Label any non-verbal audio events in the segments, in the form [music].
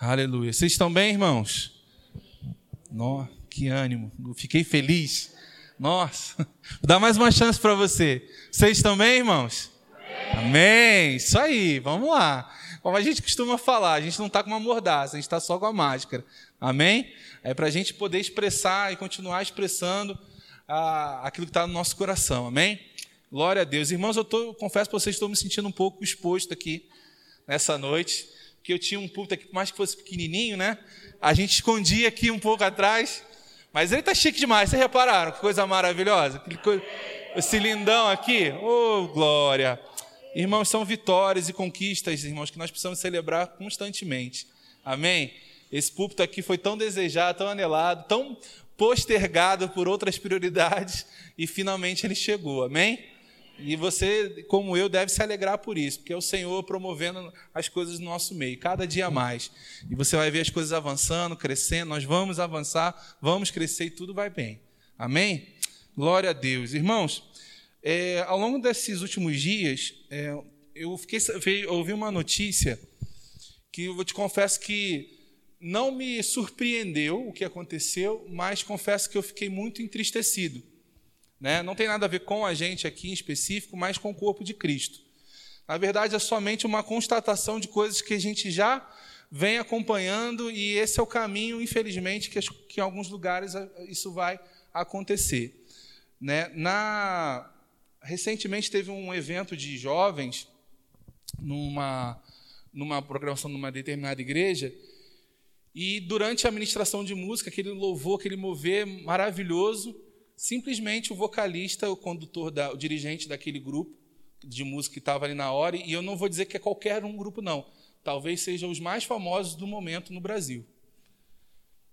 Aleluia. Vocês estão bem, irmãos? Nossa, que ânimo. fiquei feliz. Nossa. [laughs] Vou dar mais uma chance para você. Vocês estão bem, irmãos? Amém. Amém. Isso aí. Vamos lá. Como a gente costuma falar, a gente não está com uma mordaça, a gente está só com a máscara. Amém? É para a gente poder expressar e continuar expressando ah, aquilo que está no nosso coração. Amém? Glória a Deus. Irmãos, eu tô, confesso para vocês, estou me sentindo um pouco exposto aqui nessa noite, porque eu tinha um púlpito aqui, por mais que fosse pequenininho, né? A gente escondia aqui um pouco atrás, mas ele está chique demais. Vocês repararam? Que coisa maravilhosa. Esse lindão aqui. Oh, glória. Irmãos, são vitórias e conquistas, irmãos, que nós precisamos celebrar constantemente. Amém? Esse púlpito aqui foi tão desejado, tão anelado, tão postergado por outras prioridades e finalmente ele chegou. Amém? E você, como eu, deve se alegrar por isso, porque é o Senhor promovendo as coisas no nosso meio, cada dia mais. E você vai ver as coisas avançando, crescendo, nós vamos avançar, vamos crescer e tudo vai bem. Amém? Glória a Deus. Irmãos, é, ao longo desses últimos dias, é, eu fiquei, eu ouvi uma notícia que eu te confesso que não me surpreendeu o que aconteceu, mas confesso que eu fiquei muito entristecido. Né? Não tem nada a ver com a gente aqui em específico, mas com o corpo de Cristo. Na verdade, é somente uma constatação de coisas que a gente já vem acompanhando e esse é o caminho, infelizmente, que, que em alguns lugares isso vai acontecer. Né? Na recentemente teve um evento de jovens numa, numa programação numa determinada igreja, e durante a ministração de música, aquele louvor, aquele mover maravilhoso, simplesmente o vocalista, o condutor, da, o dirigente daquele grupo de música que estava ali na hora, e eu não vou dizer que é qualquer um grupo, não. Talvez sejam os mais famosos do momento no Brasil.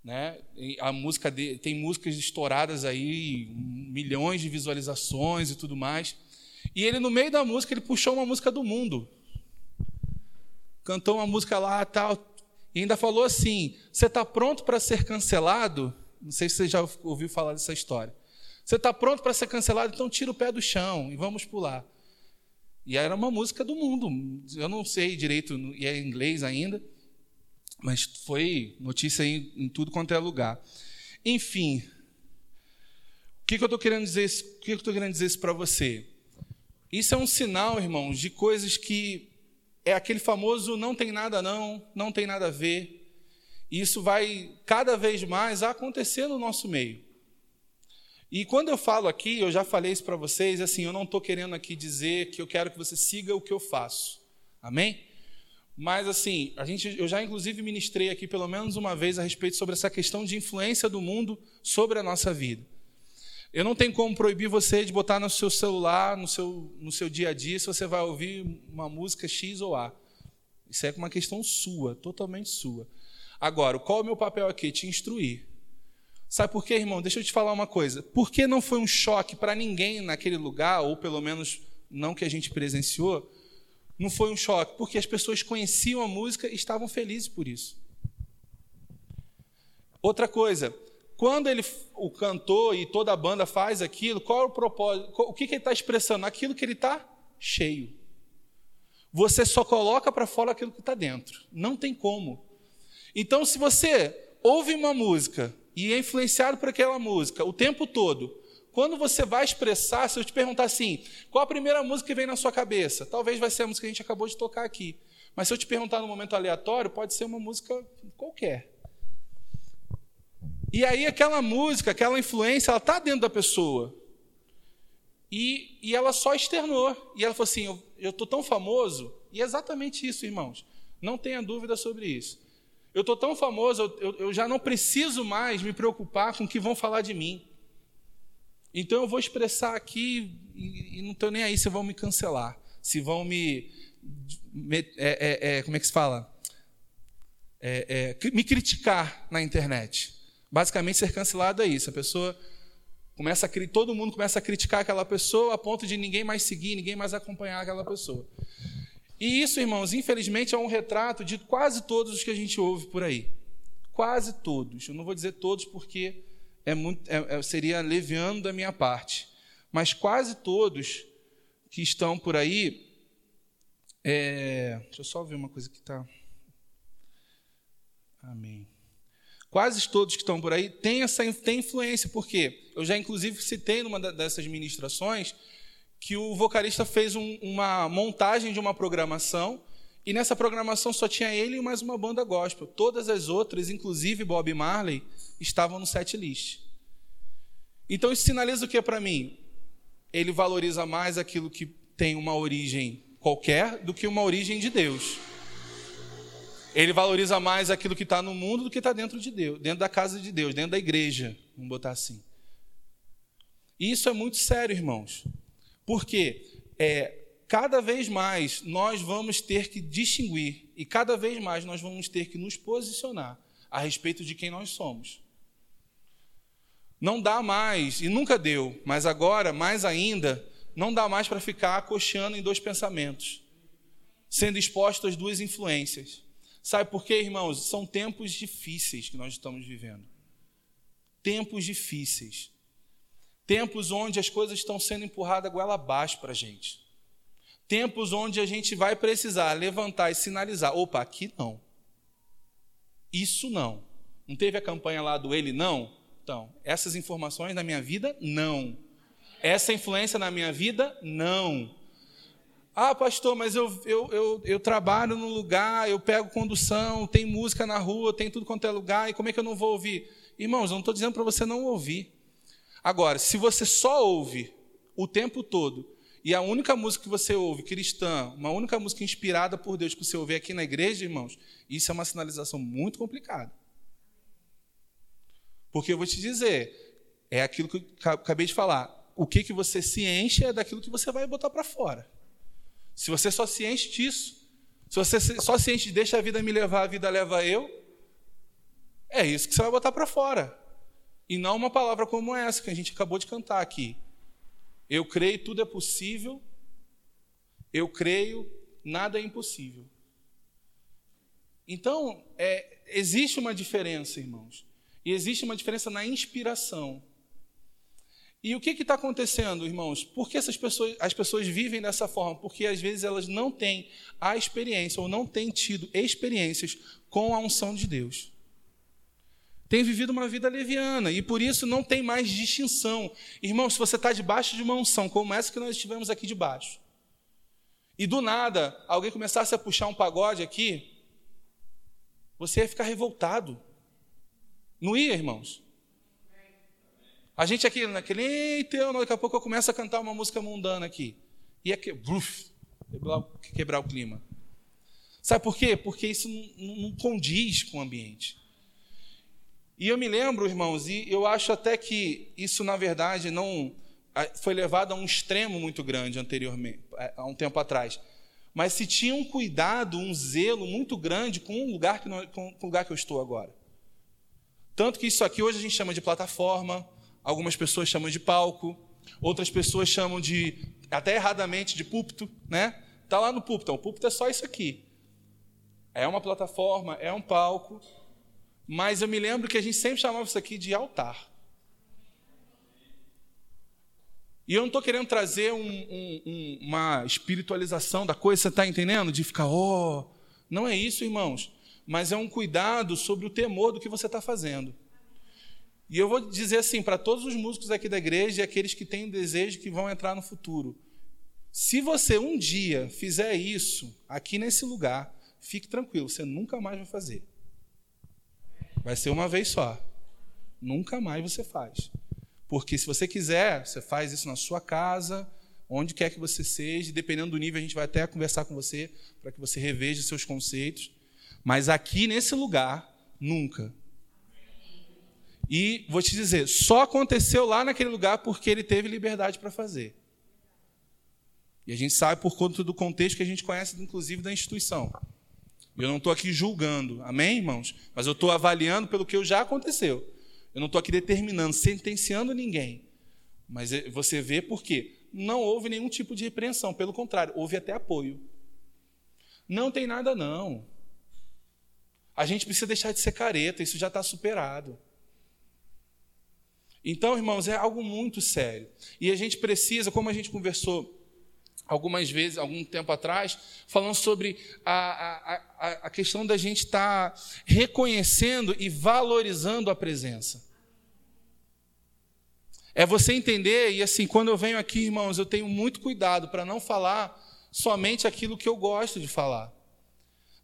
Né? A música de, tem músicas estouradas aí, milhões de visualizações e tudo mais. E ele no meio da música ele puxou uma música do mundo, cantou uma música lá tal e ainda falou assim: você está pronto para ser cancelado? Não sei se você já ouviu falar dessa história. Você está pronto para ser cancelado? Então tira o pé do chão e vamos pular. E era uma música do mundo. Eu não sei direito, e é em inglês ainda mas foi notícia em, em tudo quanto é lugar. Enfim, o que, que eu estou querendo dizer? O que, que eu estou querendo dizer para você? Isso é um sinal, irmãos, de coisas que é aquele famoso não tem nada não, não tem nada a ver. E isso vai cada vez mais acontecer no nosso meio. E quando eu falo aqui, eu já falei isso para vocês, assim, eu não estou querendo aqui dizer que eu quero que você siga o que eu faço. Amém? Mas assim, a gente, eu já inclusive ministrei aqui pelo menos uma vez a respeito sobre essa questão de influência do mundo sobre a nossa vida. Eu não tenho como proibir você de botar no seu celular, no seu, no seu dia a dia, se você vai ouvir uma música X ou A. Isso é uma questão sua, totalmente sua. Agora, qual é o meu papel aqui? Te instruir. Sabe por quê, irmão? Deixa eu te falar uma coisa. Por que não foi um choque para ninguém naquele lugar, ou pelo menos não que a gente presenciou, não foi um choque, porque as pessoas conheciam a música e estavam felizes por isso. Outra coisa, quando ele, o cantor e toda a banda faz aquilo, qual é o propósito? O que, que ele está expressando? Aquilo que ele está cheio. Você só coloca para fora aquilo que está dentro. Não tem como. Então, se você ouve uma música e é influenciado por aquela música o tempo todo, quando você vai expressar, se eu te perguntar assim, qual a primeira música que vem na sua cabeça? Talvez vai ser a música que a gente acabou de tocar aqui. Mas se eu te perguntar no momento aleatório, pode ser uma música qualquer. E aí aquela música, aquela influência, ela está dentro da pessoa. E, e ela só externou. E ela falou assim: eu estou tão famoso. E é exatamente isso, irmãos. Não tenha dúvida sobre isso. Eu estou tão famoso, eu, eu já não preciso mais me preocupar com o que vão falar de mim. Então eu vou expressar aqui e, e não estou nem aí se vão me cancelar, se vão me. me é, é, é, como é que se fala? É, é, me criticar na internet. Basicamente, ser cancelado é isso. A pessoa começa a todo mundo começa a criticar aquela pessoa a ponto de ninguém mais seguir, ninguém mais acompanhar aquela pessoa. E isso, irmãos, infelizmente é um retrato de quase todos os que a gente ouve por aí. Quase todos. Eu não vou dizer todos porque é muito, é, é, seria leviando da minha parte. Mas quase todos que estão por aí. É, deixa eu só ver uma coisa que está. Amém. Quase todos que estão por aí têm essa têm influência, porque eu já inclusive citei numa dessas ministrações que o vocalista fez um, uma montagem de uma programação e nessa programação só tinha ele e mais uma banda gospel. Todas as outras, inclusive Bob Marley, estavam no set list. Então isso sinaliza o que para mim? Ele valoriza mais aquilo que tem uma origem qualquer do que uma origem de Deus. Ele valoriza mais aquilo que está no mundo do que está dentro de Deus, dentro da casa de Deus, dentro da igreja, vamos botar assim. E isso é muito sério, irmãos. Porque é, cada vez mais nós vamos ter que distinguir e cada vez mais nós vamos ter que nos posicionar a respeito de quem nós somos. Não dá mais, e nunca deu, mas agora, mais ainda, não dá mais para ficar cocheando em dois pensamentos, sendo exposto às duas influências. Sabe por quê, irmãos? São tempos difíceis que nós estamos vivendo. Tempos difíceis. Tempos onde as coisas estão sendo empurradas goela abaixo para a gente. Tempos onde a gente vai precisar levantar e sinalizar: opa, aqui não. Isso não. Não teve a campanha lá do ele não? Então, essas informações na minha vida, não. Essa influência na minha vida, não. Ah, pastor, mas eu, eu, eu, eu trabalho no lugar, eu pego condução, tem música na rua, tem tudo quanto é lugar, e como é que eu não vou ouvir? Irmãos, eu não estou dizendo para você não ouvir. Agora, se você só ouve o tempo todo, e a única música que você ouve, cristã, uma única música inspirada por Deus que você ouve aqui na igreja, irmãos, isso é uma sinalização muito complicada. Porque eu vou te dizer, é aquilo que eu acabei de falar. O que, que você se enche é daquilo que você vai botar para fora. Se você só se enche disso, se você só se enche de deixa a vida me levar, a vida leva eu, é isso que você vai botar para fora. E não uma palavra como essa que a gente acabou de cantar aqui. Eu creio, tudo é possível. Eu creio, nada é impossível. Então, é, existe uma diferença, irmãos. E existe uma diferença na inspiração. E o que está acontecendo, irmãos? Por que essas pessoas, as pessoas vivem dessa forma? Porque às vezes elas não têm a experiência ou não têm tido experiências com a unção de Deus tem vivido uma vida leviana e por isso não tem mais distinção. Irmão, se você está debaixo de uma unção como essa que nós estivemos aqui debaixo, e do nada alguém começasse a puxar um pagode aqui, você ia ficar revoltado. Não ia, irmãos? A gente aqui naquele, eita, daqui a pouco eu começo a cantar uma música mundana aqui. Ia que, bruf, quebrar, quebrar o clima. Sabe por quê? Porque isso não, não condiz com o ambiente. E eu me lembro, irmãos, e eu acho até que isso, na verdade, não foi levado a um extremo muito grande anteriormente, há um tempo atrás. Mas se tinha um cuidado, um zelo muito grande com o lugar que, com o lugar que eu estou agora. Tanto que isso aqui hoje a gente chama de plataforma, algumas pessoas chamam de palco, outras pessoas chamam de, até erradamente, de púlpito, né? Está lá no púlpito, então, o púlpito é só isso aqui. É uma plataforma, é um palco, mas eu me lembro que a gente sempre chamava isso aqui de altar. E eu não estou querendo trazer um, um, um, uma espiritualização da coisa, você está entendendo? De ficar, oh. Não é isso, irmãos. Mas é um cuidado sobre o temor do que você está fazendo. E eu vou dizer assim para todos os músicos aqui da igreja e aqueles que têm desejo que vão entrar no futuro: se você um dia fizer isso aqui nesse lugar, fique tranquilo, você nunca mais vai fazer. Vai ser uma vez só. Nunca mais você faz. Porque se você quiser, você faz isso na sua casa, onde quer que você seja, dependendo do nível, a gente vai até conversar com você para que você reveja seus conceitos. Mas aqui nesse lugar, nunca. E vou te dizer, só aconteceu lá naquele lugar porque ele teve liberdade para fazer. E a gente sabe por conta do contexto que a gente conhece, inclusive, da instituição. Eu não estou aqui julgando, amém, irmãos? Mas eu estou avaliando pelo que já aconteceu. Eu não estou aqui determinando, sentenciando ninguém. Mas é, você vê por quê? Não houve nenhum tipo de repreensão, pelo contrário, houve até apoio. Não tem nada, não. A gente precisa deixar de ser careta, isso já está superado. Então, irmãos, é algo muito sério. E a gente precisa, como a gente conversou algumas vezes, algum tempo atrás, falando sobre a, a, a questão da gente estar tá reconhecendo e valorizando a presença. É você entender, e assim, quando eu venho aqui, irmãos, eu tenho muito cuidado para não falar somente aquilo que eu gosto de falar.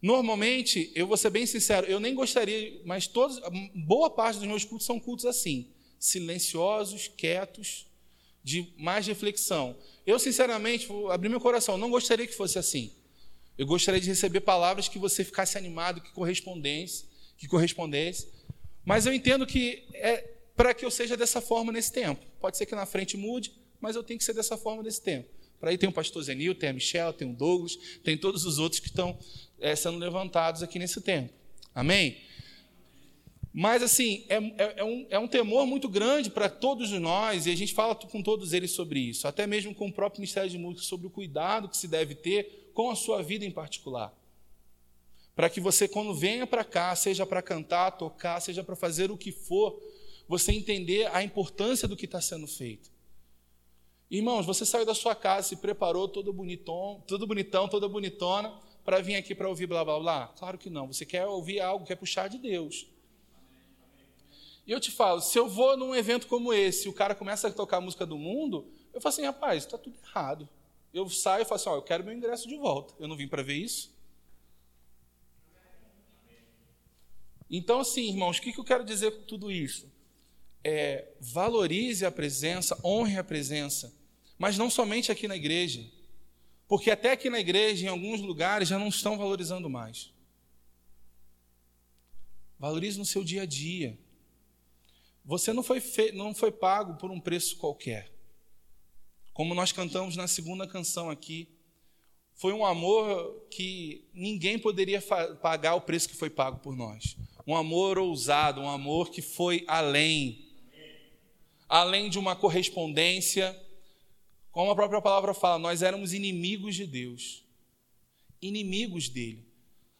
Normalmente, eu vou ser bem sincero, eu nem gostaria, mas todos, boa parte dos meus cultos são cultos assim, silenciosos, quietos, de mais reflexão. Eu, sinceramente, vou abrir meu coração, não gostaria que fosse assim. Eu gostaria de receber palavras que você ficasse animado, que correspondesse, que correspondesse. Mas eu entendo que é para que eu seja dessa forma nesse tempo. Pode ser que na frente mude, mas eu tenho que ser dessa forma nesse tempo. Para aí tem o pastor Zenil, tem a Michelle, tem o Douglas, tem todos os outros que estão é, sendo levantados aqui nesse tempo. Amém? Mas, assim, é, é, é, um, é um temor muito grande para todos nós, e a gente fala com todos eles sobre isso, até mesmo com o próprio Ministério de Música, sobre o cuidado que se deve ter com a sua vida em particular. Para que você, quando venha para cá, seja para cantar, tocar, seja para fazer o que for, você entender a importância do que está sendo feito. Irmãos, você saiu da sua casa, se preparou todo bonitão, todo bonitão, toda bonitona, para vir aqui para ouvir blá blá blá? Claro que não. Você quer ouvir algo, quer puxar de Deus. E eu te falo, se eu vou num evento como esse, o cara começa a tocar a música do mundo, eu falo assim, rapaz, está tudo errado. Eu saio e falo assim, eu quero meu ingresso de volta. Eu não vim para ver isso. Então, assim, irmãos, o que eu quero dizer com tudo isso? É, valorize a presença, honre a presença, mas não somente aqui na igreja, porque até aqui na igreja, em alguns lugares, já não estão valorizando mais. Valorize no seu dia a dia. Você não foi, fe... não foi pago por um preço qualquer. Como nós cantamos na segunda canção aqui, foi um amor que ninguém poderia pagar o preço que foi pago por nós. Um amor ousado, um amor que foi além. Além de uma correspondência, como a própria palavra fala, nós éramos inimigos de Deus, inimigos dele.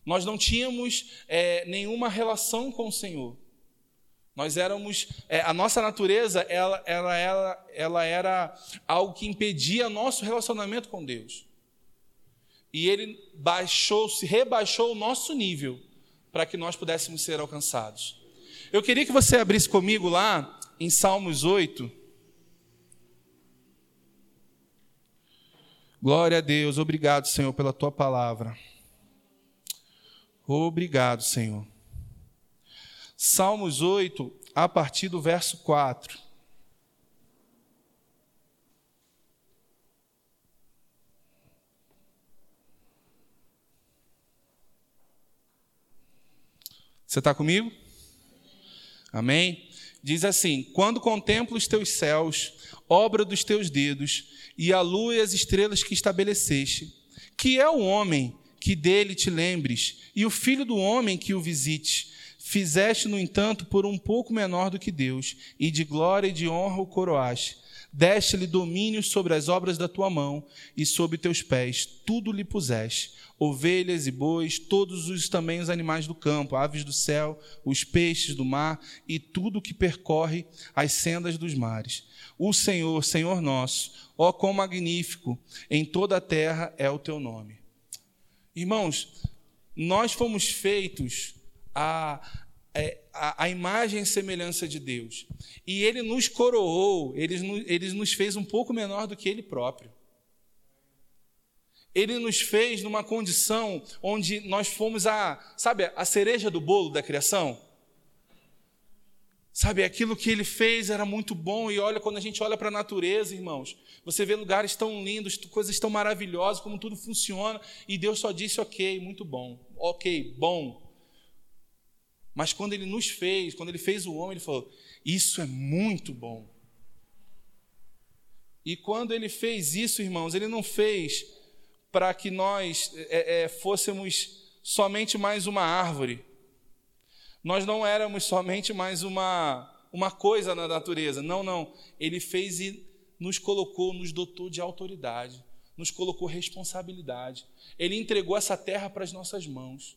Nós não tínhamos é, nenhuma relação com o Senhor. Nós éramos, é, a nossa natureza, ela, ela, ela, ela era algo que impedia nosso relacionamento com Deus. E Ele baixou, se rebaixou o nosso nível para que nós pudéssemos ser alcançados. Eu queria que você abrisse comigo lá em Salmos 8. Glória a Deus, obrigado, Senhor, pela tua palavra. Obrigado, Senhor. Salmos 8, a partir do verso 4. Você está comigo? Amém? Diz assim: Quando contemplo os teus céus, obra dos teus dedos, e a lua e as estrelas que estabeleceste, que é o homem que dele te lembres, e o filho do homem que o visite, Fizeste, no entanto, por um pouco menor do que Deus, e de glória e de honra o coroaste. Deste-lhe domínio sobre as obras da tua mão, e sob teus pés tudo lhe puseste: ovelhas e bois, todos os também os animais do campo, aves do céu, os peixes do mar e tudo que percorre as sendas dos mares. O Senhor, Senhor nosso, ó quão magnífico, em toda a terra é o teu nome. Irmãos, nós fomos feitos a, é, a, a, imagem e semelhança de Deus. E Ele nos coroou, ele, ele nos fez um pouco menor do que Ele próprio. Ele nos fez numa condição onde nós fomos a, sabe, a cereja do bolo da criação. Sabe, aquilo que ele fez era muito bom, e olha, quando a gente olha para a natureza, irmãos, você vê lugares tão lindos, coisas tão maravilhosas, como tudo funciona, e Deus só disse: ok, muito bom, ok, bom, mas quando ele nos fez, quando ele fez o homem, ele falou: Isso é muito bom. E quando ele fez isso, irmãos, ele não fez para que nós é, é, fôssemos somente mais uma árvore. Nós não éramos somente mais uma, uma coisa na natureza. Não, não. Ele fez e nos colocou, nos dotou de autoridade, nos colocou responsabilidade. Ele entregou essa terra para as nossas mãos.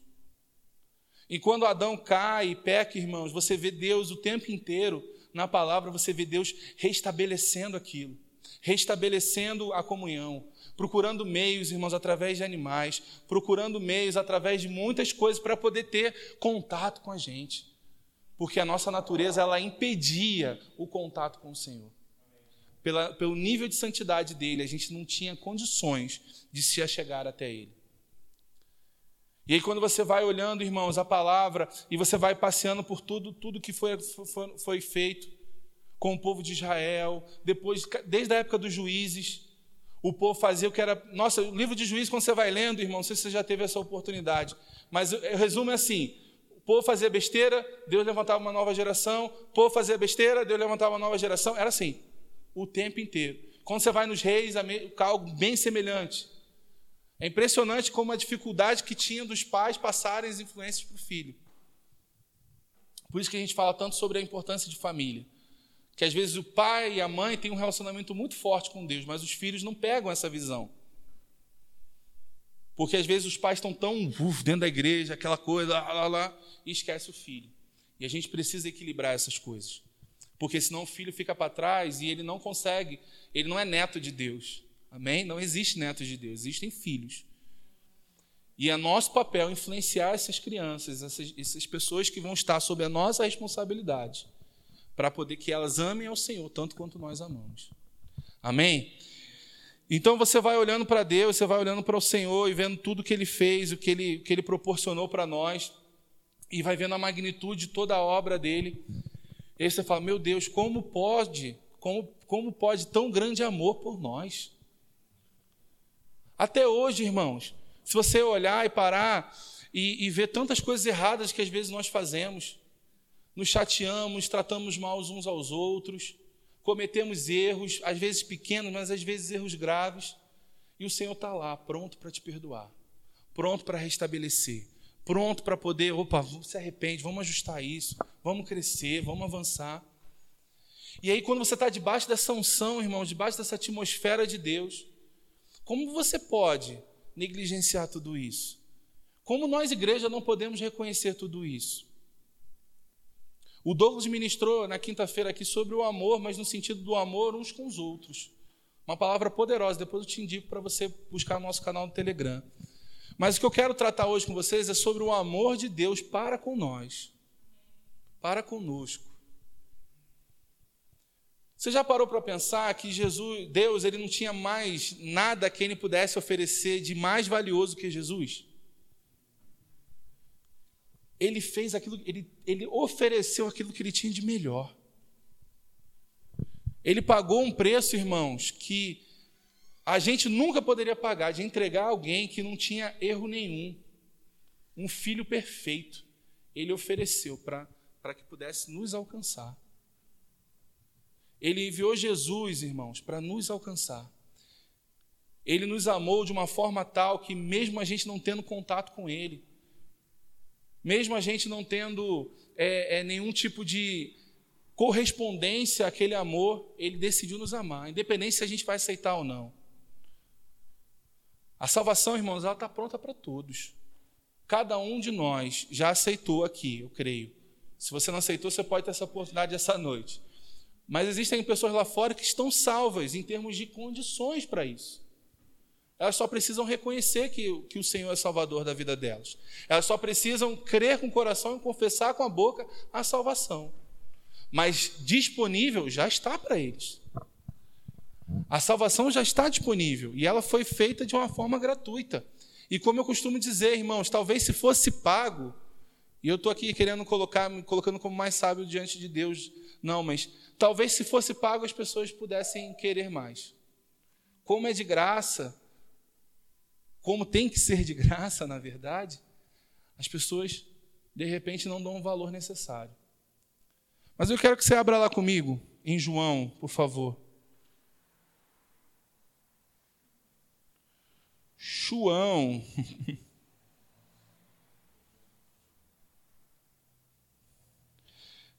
E quando Adão cai e peca, irmãos, você vê Deus o tempo inteiro na palavra, você vê Deus restabelecendo aquilo. restabelecendo a comunhão, procurando meios, irmãos, através de animais, procurando meios através de muitas coisas para poder ter contato com a gente. Porque a nossa natureza ela impedia o contato com o Senhor. Pela, pelo nível de santidade dele, a gente não tinha condições de se achegar até ele. E aí, quando você vai olhando, irmãos, a palavra, e você vai passeando por tudo, tudo que foi, foi, foi feito com o povo de Israel, depois, desde a época dos juízes, o povo fazia o que era. Nossa, o livro de juízes, quando você vai lendo, irmão, não sei se você já teve essa oportunidade, mas o resumo é assim: o povo fazia besteira, Deus levantava uma nova geração, o povo fazia besteira, Deus levantava uma nova geração, era assim, o tempo inteiro. Quando você vai nos reis, algo bem semelhante. É impressionante como a dificuldade que tinha dos pais passarem as influências para o filho. Por isso que a gente fala tanto sobre a importância de família. Que às vezes o pai e a mãe têm um relacionamento muito forte com Deus, mas os filhos não pegam essa visão. Porque às vezes os pais estão tão uf, dentro da igreja, aquela coisa, lá, lá, lá, e esquece o filho. E a gente precisa equilibrar essas coisas. Porque senão o filho fica para trás e ele não consegue, ele não é neto de Deus. Amém? Não existe netos de Deus, existem filhos. E é nosso papel influenciar essas crianças, essas, essas pessoas que vão estar sob a nossa responsabilidade, para poder que elas amem ao Senhor tanto quanto nós amamos. Amém? Então você vai olhando para Deus, você vai olhando para o Senhor e vendo tudo que Ele fez, o que Ele, o que ele proporcionou para nós, e vai vendo a magnitude de toda a obra dele. E aí você fala: Meu Deus, como pode, como, como pode tão grande amor por nós? Até hoje, irmãos, se você olhar e parar e, e ver tantas coisas erradas que às vezes nós fazemos, nos chateamos, tratamos mal uns aos outros, cometemos erros, às vezes pequenos, mas às vezes erros graves, e o Senhor está lá, pronto para te perdoar, pronto para restabelecer, pronto para poder, opa, se arrepende, vamos ajustar isso, vamos crescer, vamos avançar. E aí, quando você está debaixo dessa unção, irmão, debaixo dessa atmosfera de Deus, como você pode negligenciar tudo isso? Como nós, igreja, não podemos reconhecer tudo isso? O Douglas ministrou na quinta-feira aqui sobre o amor, mas no sentido do amor uns com os outros. Uma palavra poderosa, depois eu te indico para você buscar no nosso canal no Telegram. Mas o que eu quero tratar hoje com vocês é sobre o amor de Deus para com nós, para conosco. Você já parou para pensar que Jesus, Deus, ele não tinha mais nada que ele pudesse oferecer de mais valioso que Jesus? Ele fez aquilo, ele, ele ofereceu aquilo que ele tinha de melhor. Ele pagou um preço, irmãos, que a gente nunca poderia pagar de entregar alguém que não tinha erro nenhum, um filho perfeito. Ele ofereceu para que pudesse nos alcançar. Ele enviou Jesus, irmãos, para nos alcançar. Ele nos amou de uma forma tal que, mesmo a gente não tendo contato com Ele, mesmo a gente não tendo é, é, nenhum tipo de correspondência àquele amor, Ele decidiu nos amar, independente se a gente vai aceitar ou não. A salvação, irmãos, ela está pronta para todos. Cada um de nós já aceitou aqui, eu creio. Se você não aceitou, você pode ter essa oportunidade essa noite. Mas existem pessoas lá fora que estão salvas em termos de condições para isso. Elas só precisam reconhecer que, que o Senhor é salvador da vida delas. Elas só precisam crer com o coração e confessar com a boca a salvação. Mas disponível já está para eles. A salvação já está disponível e ela foi feita de uma forma gratuita. E como eu costumo dizer, irmãos, talvez se fosse pago, e eu estou aqui querendo colocar, me colocando como mais sábio diante de Deus, não, mas talvez se fosse pago as pessoas pudessem querer mais. Como é de graça, como tem que ser de graça, na verdade, as pessoas de repente não dão o valor necessário. Mas eu quero que você abra lá comigo, em João, por favor. João. [laughs]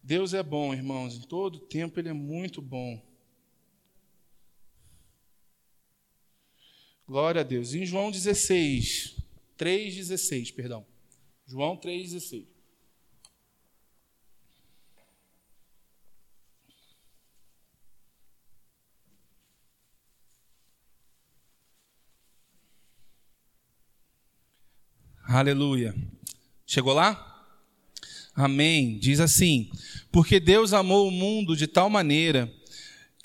Deus é bom, irmãos, em todo tempo Ele é muito bom. Glória a Deus. Em João 16, 3,16, perdão. João 3,16. Aleluia. Chegou lá? Amém. Diz assim: Porque Deus amou o mundo de tal maneira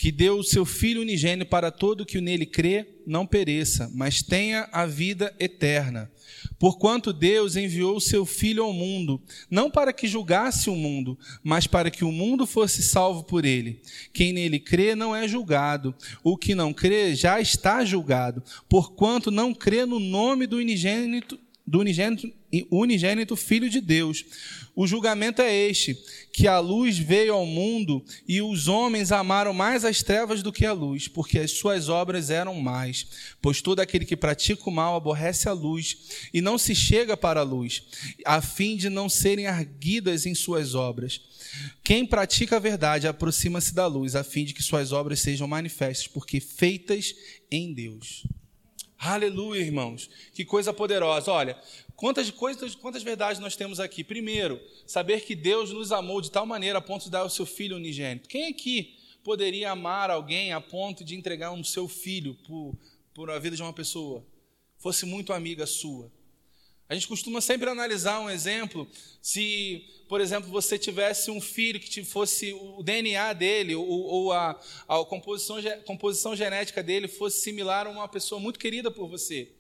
que deu o seu Filho unigênito para todo que nele crê não pereça, mas tenha a vida eterna. Porquanto Deus enviou o seu Filho ao mundo, não para que julgasse o mundo, mas para que o mundo fosse salvo por ele. Quem nele crê não é julgado, o que não crê já está julgado, porquanto não crê no nome do unigênito, do unigênito, unigênito Filho de Deus. O julgamento é este: que a luz veio ao mundo e os homens amaram mais as trevas do que a luz, porque as suas obras eram mais. Pois todo aquele que pratica o mal aborrece a luz e não se chega para a luz, a fim de não serem arguidas em suas obras. Quem pratica a verdade aproxima-se da luz, a fim de que suas obras sejam manifestas, porque feitas em Deus. Aleluia, irmãos. Que coisa poderosa. Olha, Quantas coisas, quantas verdades nós temos aqui? Primeiro, saber que Deus nos amou de tal maneira a ponto de dar o seu filho unigênito. Quem aqui poderia amar alguém a ponto de entregar um seu filho por, por a vida de uma pessoa? Fosse muito amiga sua. A gente costuma sempre analisar um exemplo. Se, por exemplo, você tivesse um filho que fosse o DNA dele ou, ou a, a composição, composição genética dele fosse similar a uma pessoa muito querida por você.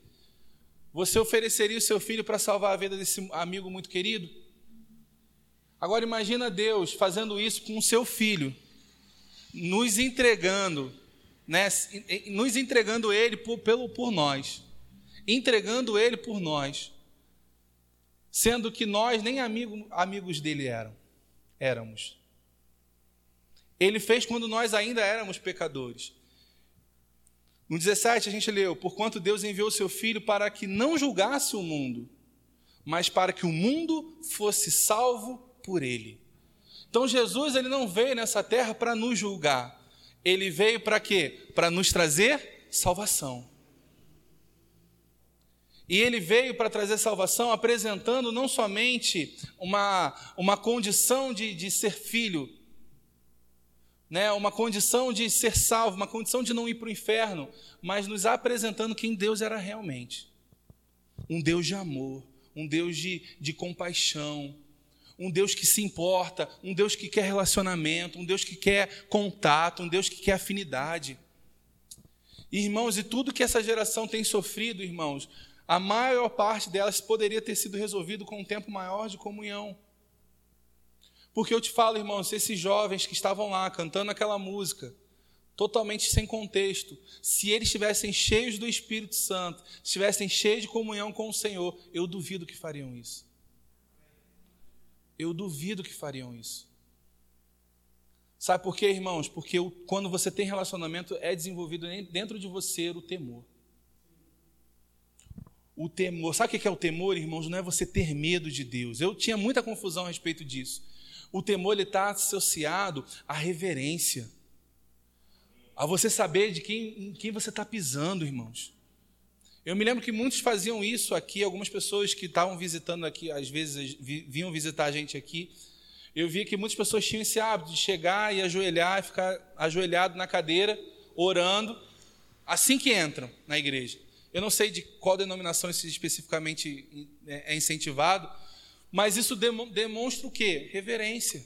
Você ofereceria o seu filho para salvar a vida desse amigo muito querido? Agora imagina Deus fazendo isso com o seu filho, nos entregando, né, nos entregando ele por, pelo, por nós, entregando ele por nós, sendo que nós nem amigo, amigos dele eram, éramos. Ele fez quando nós ainda éramos pecadores. No 17 a gente leu: Porquanto Deus enviou seu Filho para que não julgasse o mundo, mas para que o mundo fosse salvo por ele. Então Jesus ele não veio nessa terra para nos julgar. Ele veio para quê? Para nos trazer salvação. E ele veio para trazer salvação apresentando não somente uma, uma condição de, de ser filho, né, uma condição de ser salvo, uma condição de não ir para o inferno, mas nos apresentando quem Deus era realmente. Um Deus de amor, um Deus de, de compaixão, um Deus que se importa, um Deus que quer relacionamento, um Deus que quer contato, um Deus que quer afinidade. Irmãos, e tudo que essa geração tem sofrido, irmãos, a maior parte delas poderia ter sido resolvido com um tempo maior de comunhão. Porque eu te falo, irmãos, esses jovens que estavam lá cantando aquela música, totalmente sem contexto, se eles estivessem cheios do Espírito Santo, estivessem cheios de comunhão com o Senhor, eu duvido que fariam isso. Eu duvido que fariam isso. Sabe por quê, irmãos? Porque quando você tem relacionamento, é desenvolvido dentro de você o temor. O temor, sabe o que é o temor, irmãos? Não é você ter medo de Deus. Eu tinha muita confusão a respeito disso. O temor está associado à reverência, a você saber de quem, em quem você está pisando, irmãos. Eu me lembro que muitos faziam isso aqui, algumas pessoas que estavam visitando aqui, às vezes vinham visitar a gente aqui. Eu via que muitas pessoas tinham esse hábito de chegar e ajoelhar e ficar ajoelhado na cadeira, orando, assim que entram na igreja. Eu não sei de qual denominação isso especificamente é incentivado, mas isso demonstra o quê? Reverência.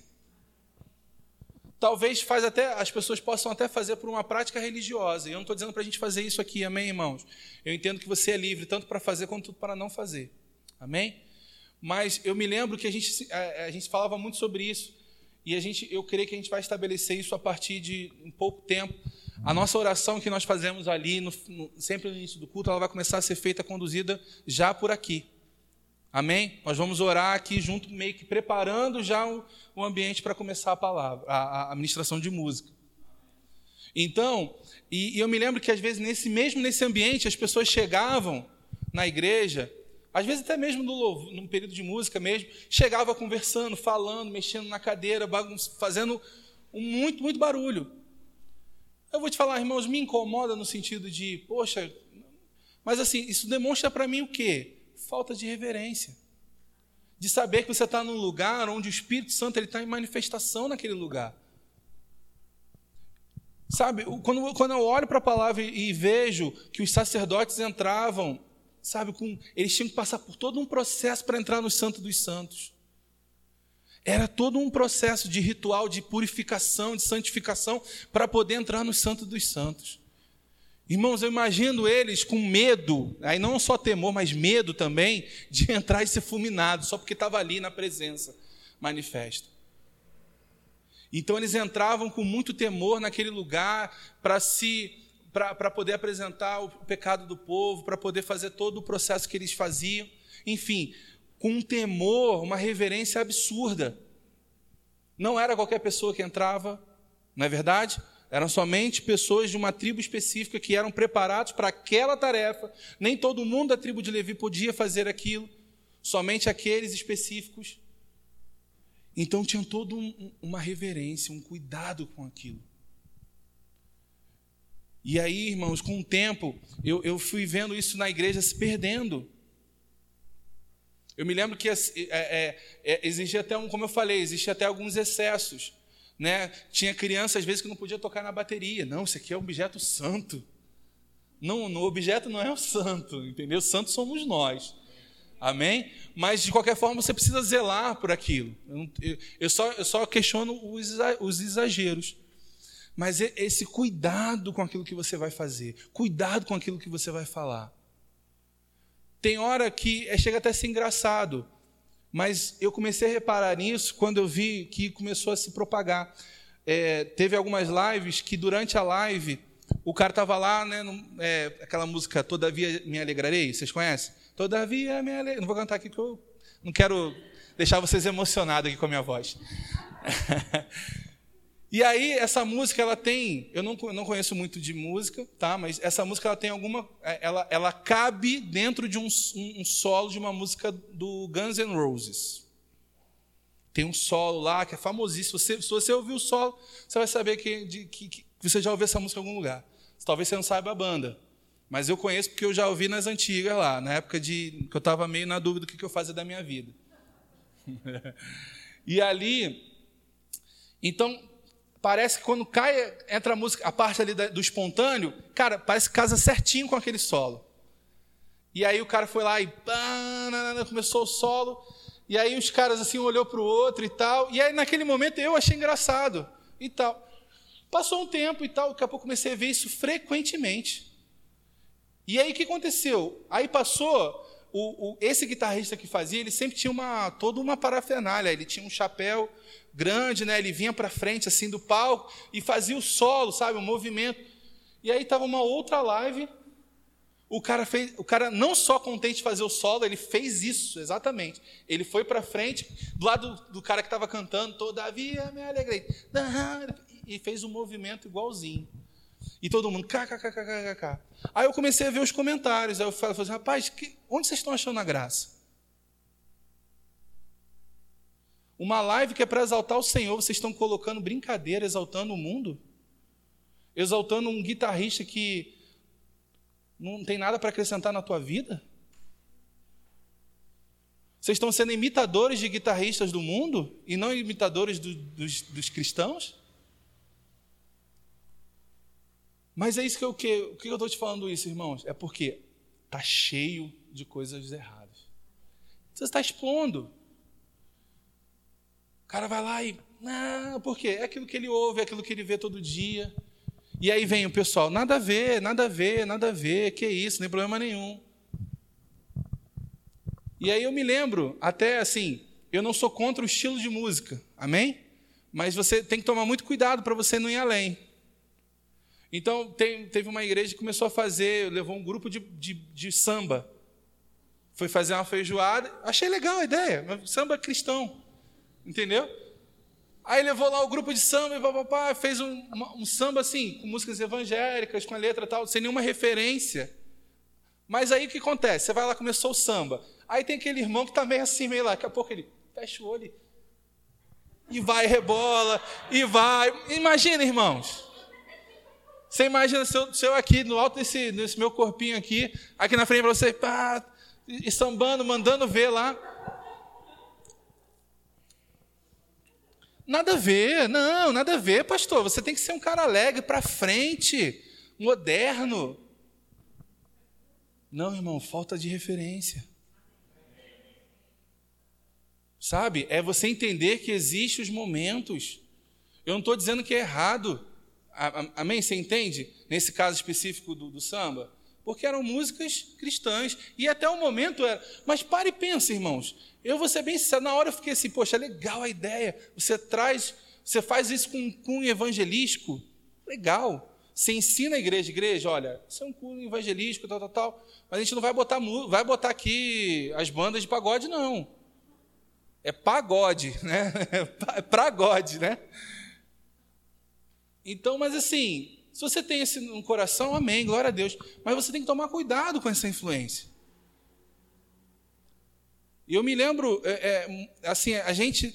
Talvez faz até as pessoas possam até fazer por uma prática religiosa. E eu não estou dizendo para a gente fazer isso aqui, amém, irmãos? Eu entendo que você é livre tanto para fazer quanto para não fazer, amém? Mas eu me lembro que a gente, a, a gente falava muito sobre isso. E a gente, eu creio que a gente vai estabelecer isso a partir de um pouco tempo. A nossa oração que nós fazemos ali, no, no, sempre no início do culto, ela vai começar a ser feita, conduzida já por aqui. Amém? Nós vamos orar aqui junto, meio que preparando já o, o ambiente para começar a palavra, a, a ministração de música. Então, e, e, eu me lembro que às vezes nesse mesmo nesse ambiente as pessoas chegavam na igreja, às vezes até mesmo no, no período de música mesmo, chegava conversando, falando, mexendo na cadeira, fazendo um muito muito barulho. Eu vou te falar, irmãos, me incomoda no sentido de, poxa, mas assim, isso demonstra para mim o quê? falta de reverência. De saber que você está num lugar onde o Espírito Santo está em manifestação naquele lugar. Sabe, quando, quando eu olho para a palavra e, vejo que os sacerdotes entravam sabe, com, eles tinham que passar por todo um processo para entrar no Santo dos Santos. Era todo um processo de ritual de purificação, de santificação, para poder entrar no Santo dos Santos. Irmãos, eu imagino eles com medo, aí não só temor, mas medo também, de [laughs] entrar e ser fulminado, só porque estava ali na presença manifesta. Então eles entravam com muito temor naquele lugar para se para poder apresentar o pecado do povo, para poder fazer todo o processo que eles faziam. Enfim, com um temor, uma reverência absurda. Não era qualquer pessoa que entrava, não é verdade? Eram somente pessoas de uma tribo específica que eram preparados para aquela tarefa. Nem todo mundo da tribo de Levi podia fazer aquilo, somente aqueles específicos. Então tinham toda um, uma reverência, um cuidado com aquilo. E aí, irmãos, com o tempo, eu, eu fui vendo isso na igreja se perdendo. Eu me lembro que é, é, é, existia até um, como eu falei, existia até alguns excessos. Né? Tinha criança, às vezes, que não podia tocar na bateria. Não, isso aqui é um objeto santo. Não, no objeto não é o santo, entendeu? Santo somos nós. Amém? Mas, de qualquer forma, você precisa zelar por aquilo. Eu, eu, só, eu só questiono os, os exageros. Mas esse cuidado com aquilo que você vai fazer, cuidado com aquilo que você vai falar. Tem hora que é, chega até a ser engraçado, mas eu comecei a reparar nisso quando eu vi que começou a se propagar. É, teve algumas lives que durante a live o cara estava lá, né, no, é, aquela música Todavia me alegrarei, vocês conhecem? Todavia me alegrarei. Não vou cantar aqui porque eu não quero deixar vocês emocionados aqui com a minha voz. [laughs] E aí, essa música, ela tem, eu não, não conheço muito de música, tá? Mas essa música, ela tem alguma, é, ela, ela cabe dentro de um, um, um solo de uma música do Guns N' Roses. Tem um solo lá que é famosíssimo. Se você, se você ouvir o solo, você vai saber que, de, que, que você já ouviu essa música em algum lugar. Talvez você não saiba a banda. Mas eu conheço porque eu já ouvi nas antigas lá, na época de que eu estava meio na dúvida do que, que eu fazia da minha vida. [laughs] e ali, então, parece que quando cai, entra a música, a parte ali do espontâneo, cara, parece que casa certinho com aquele solo. E aí o cara foi lá e começou o solo, e aí os caras assim um olhou para o outro e tal, e aí naquele momento eu achei engraçado e tal. Passou um tempo e tal, daqui a pouco comecei a ver isso frequentemente. E aí o que aconteceu? Aí passou o, o, esse guitarrista que fazia, ele sempre tinha uma, toda uma parafernália. Ele tinha um chapéu grande, né? Ele vinha para frente assim do palco e fazia o solo, sabe, o movimento. E aí estava uma outra live. O cara fez, o cara não só contente fazer o solo, ele fez isso, exatamente. Ele foi para frente, do lado do, cara que estava cantando, todavia me alegrei. E fez o um movimento igualzinho. E todo mundo, kkkkkk. Aí eu comecei a ver os comentários. Aí eu falei assim, rapaz, que, onde vocês estão achando a graça? Uma live que é para exaltar o Senhor, vocês estão colocando brincadeira, exaltando o mundo? Exaltando um guitarrista que não tem nada para acrescentar na tua vida? Vocês estão sendo imitadores de guitarristas do mundo e não imitadores do, dos, dos cristãos? Mas é isso que eu que, o que eu estou te falando isso, irmãos? É porque está cheio de coisas erradas. Você está expondo. Cara vai lá e. Não, por quê? É aquilo que ele ouve, é aquilo que ele vê todo dia. E aí vem o pessoal, nada a ver, nada a ver, nada a ver, que isso, nem problema nenhum. E aí eu me lembro, até assim, eu não sou contra o estilo de música, amém? Mas você tem que tomar muito cuidado para você não ir além. Então, tem, teve uma igreja que começou a fazer, levou um grupo de, de, de samba. Foi fazer uma feijoada. Achei legal a ideia, samba cristão. Entendeu? Aí levou lá o grupo de samba e papapá, fez um, um, samba assim, com músicas evangélicas, com a letra tal, sem nenhuma referência. Mas aí o que acontece? Você vai lá, começou o samba. Aí tem aquele irmão que está meio assim, meio lá, daqui a pouco ele fecha o olho e vai, rebola, e vai. Imagina, irmãos. Você imagina se eu, se eu aqui, no alto desse, desse meu corpinho aqui, aqui na frente para você, pá, e sambando, mandando ver lá. Nada a ver, não, nada a ver, pastor. Você tem que ser um cara alegre, para frente, moderno. Não, irmão, falta de referência. Sabe? É você entender que existem os momentos. Eu não estou dizendo que é errado. Amém? Você entende? Nesse caso específico do, do samba? Porque eram músicas cristãs. E até o momento era. Mas pare e pense, irmãos. Eu vou ser bem sincero, na hora eu fiquei assim, poxa, legal a ideia. Você traz, você faz isso com, um evangelístico. Legal. Você ensina a igreja, igreja, olha, isso é um cunho evangelístico, tal, tal, tal. Mas a gente não vai botar, vai botar aqui as bandas de pagode, não. É pagode, [laughs] né? É pragode, né? Então, mas assim, se você tem esse no coração, amém, glória a Deus. Mas você tem que tomar cuidado com essa influência. E eu me lembro, é, é, assim, a gente,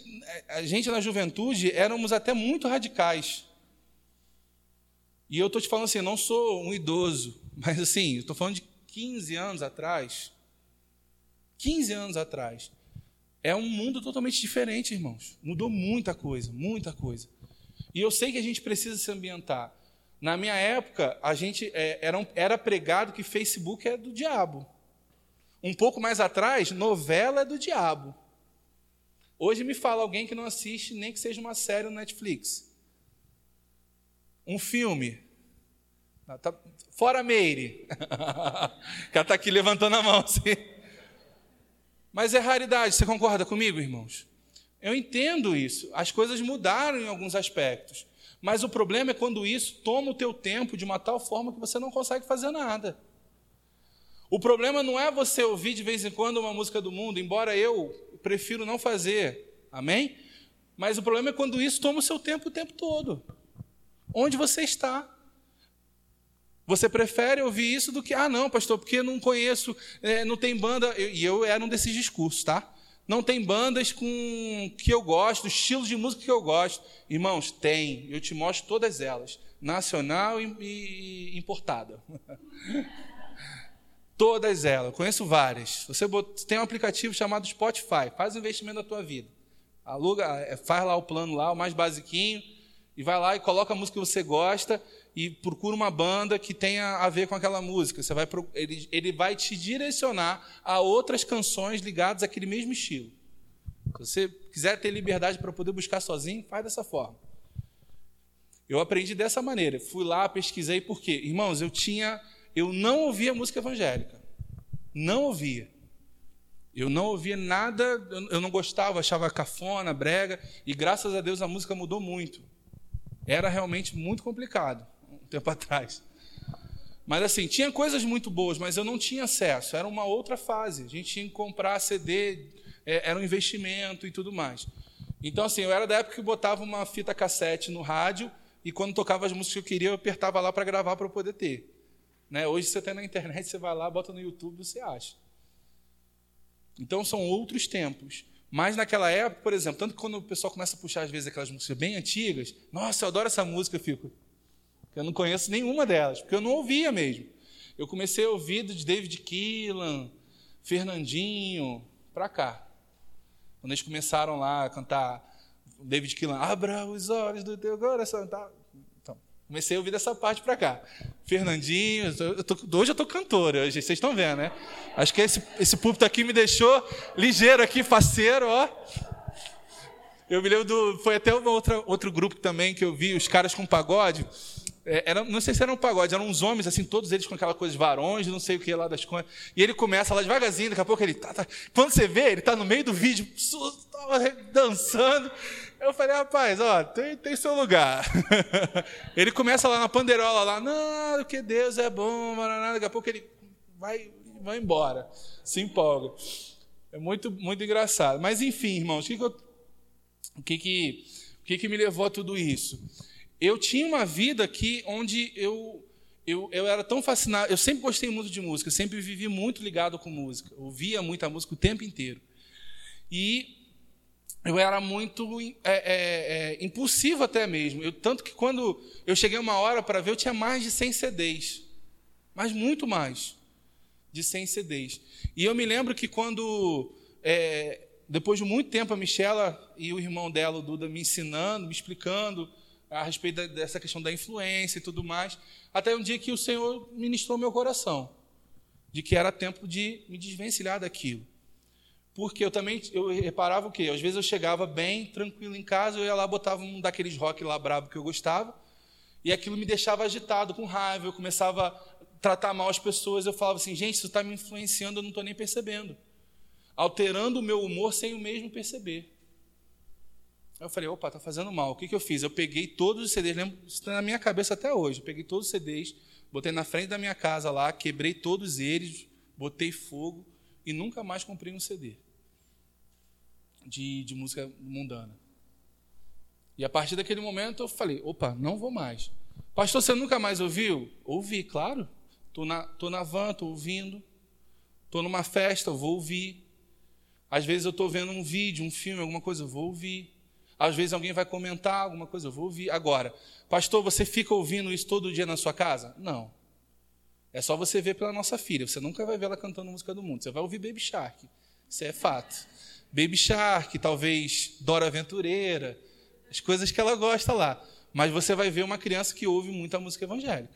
a gente na juventude éramos até muito radicais. E eu estou te falando assim, não sou um idoso, [laughs] mas assim, estou falando de 15 anos atrás. 15 anos atrás. É um mundo totalmente diferente, irmãos. Mudou muita coisa, muita coisa. E eu sei que a gente precisa se ambientar. Na minha época, a gente é, era, era pregado que Facebook é do diabo. Um pouco mais atrás, novela é do diabo. Hoje me fala alguém que não assiste nem que seja uma série no Netflix. Um filme. Ah, tá, fora Meire. que [laughs] ela está aqui levantando a mão. [laughs] Assim. Mas é raridade, você concorda comigo, irmãos? Eu entendo isso. As coisas mudaram em alguns aspectos. Mas o problema é quando isso toma o teu tempo de uma tal forma que você não consegue fazer nada. O problema não é você ouvir de vez em quando uma música do mundo, embora eu prefiro não fazer. Amém? Mas o problema é quando isso toma o seu tempo o tempo todo. Onde você está? Você prefere ouvir isso do que, ah, não, pastor, porque não conheço, é, não tem banda. E eu, eu era um desses discursos, tá? Não tem bandas com que eu gosto, estilo de música que eu gosto. Irmãos, tem. Eu te mostro todas elas. Nacional e, e importada. [laughs] Todas elas, conheço várias. Você tem um aplicativo chamado Spotify, faz um investimento na tua vida. Aluga, é, faz lá o plano lá, o mais basiquinho, e vai lá e coloca a música que você gosta e procura uma banda que tenha a ver com aquela música. Você vai, ele, ele vai te direcionar a outras canções ligadas àquele mesmo estilo. Se você quiser ter liberdade para poder buscar sozinho, faz dessa forma. Eu aprendi dessa maneira. Fui lá, pesquisei, por quê? Irmãos, eu tinha eu não ouvia música evangélica. Não ouvia. Eu não ouvia nada, eu não gostava, achava cafona, brega, e graças a Deus a música mudou muito. Era realmente muito complicado, um tempo [laughs] atrás. Mas assim, tinha coisas muito boas, mas eu não tinha acesso, era uma outra fase. A gente tinha que comprar CD, é, era um investimento e tudo mais. Então, assim, eu era da época que botava uma fita cassete no rádio e quando tocava as músicas que eu queria, eu apertava lá para gravar para eu poder ter. Né? Hoje você está na internet, você vai lá, bota no YouTube, você acha. Então são outros tempos. Mas naquela época, por exemplo, tanto que quando o pessoal começa a puxar às vezes aquelas músicas bem antigas, nossa, eu adoro essa música, eu fico. Eu não conheço nenhuma delas, porque eu não ouvia mesmo. Eu comecei a ouvir de David Keelan, Fernandinho, para cá. Quando eles começaram lá a cantar David Keelan, abra os olhos do teu coração, tá? Comecei a ouvir dessa parte para cá. Fernandinho, eu tô, hoje eu tô cantor, hoje, vocês estão vendo, né? Acho que esse, esse púlpito aqui me deixou ligeiro aqui, faceiro, ó. Eu me lembro do. Foi até um outra, outro grupo também que eu vi, os caras com pagode. É, era, não sei se eram um pagode, eram uns homens, assim, todos eles com aquela coisa de varões, não sei o que lá das coisas. E ele começa lá devagarzinho, daqui a pouco ele tá, tá. Quando você vê, ele tá no meio do vídeo, dançando. Eu falei, rapaz, ó, tem, tem seu lugar. [laughs] ele começa lá na pandeirola, lá, não, que Deus é bom, maraná. daqui a pouco ele vai, vai embora, se empolga. É muito, muito engraçado. Mas enfim, irmãos, o que, que, eu, o que, que, o que, que me levou a tudo isso? Eu tinha uma vida aqui onde eu, eu, eu era tão fascinado, eu sempre gostei muito de música, sempre vivi muito ligado com música, ouvia muita música o tempo inteiro. E eu era muito é, é, é, impulsivo até mesmo. Eu, tanto que quando eu cheguei uma hora para ver, eu tinha mais de 100 CDs. Mas muito mais de 100 CDs. E eu me lembro que quando, é, depois de muito tempo, a Michela e o irmão dela, o Duda, me ensinando, me explicando a respeito dessa questão da influência e tudo mais, até um dia que o Senhor ministrou meu coração. de que era tempo de me desvencilhar daquilo. Porque eu também eu reparava o quê? Às vezes eu chegava bem, tranquilo em casa, eu ia lá, botava um daqueles rock lá brabo que eu gostava, e aquilo me deixava agitado, com raiva, eu começava a tratar mal as pessoas, eu falava assim, gente, isso está me influenciando, eu não estou nem percebendo. Alterando o meu humor sem o mesmo perceber. Aí eu falei, opa, está fazendo mal. O que, que eu fiz? Eu peguei todos os CDs, lembro, isso está na minha cabeça até hoje, eu peguei todos os CDs, botei na frente da minha casa lá, quebrei todos eles, botei fogo e nunca mais comprei um CD de, de música mundana. E a partir daquele momento eu falei: opa, não vou mais. Pastor, você nunca mais ouviu? Ouvi, claro. Estou na, tô na van, estou ouvindo. Estou numa festa, vou ouvir. Às vezes eu estou vendo um vídeo, um filme, alguma coisa, vou ouvir. Às vezes alguém vai comentar alguma coisa, eu vou ouvir. Agora, pastor, você fica ouvindo isso todo dia na sua casa? Não. É só você ver pela nossa filha. Você nunca vai ver ela cantando música do mundo. Você vai ouvir Baby Shark. Isso é fato. Baby Shark, talvez Dora Aventureira, as coisas que ela gosta lá. Mas você vai ver uma criança que ouve muita música evangélica.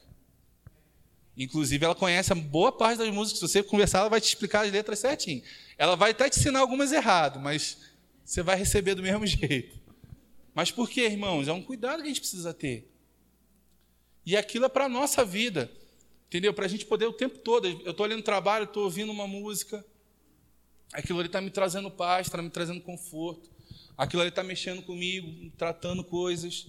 Inclusive, ela conhece a boa parte das músicas. Se você conversar, ela vai te explicar as letras certinho. Ela vai até te ensinar algumas errado, mas você vai receber do mesmo [laughs] jeito. Mas por quê, irmãos? É um cuidado que a gente precisa ter. E aquilo é para a nossa vida. Entendeu? Para a gente poder o tempo todo. Eu estou ali no trabalho, estou ouvindo uma música. Aquilo ali está me trazendo paz, está me trazendo conforto. Aquilo ali está mexendo comigo, tratando coisas.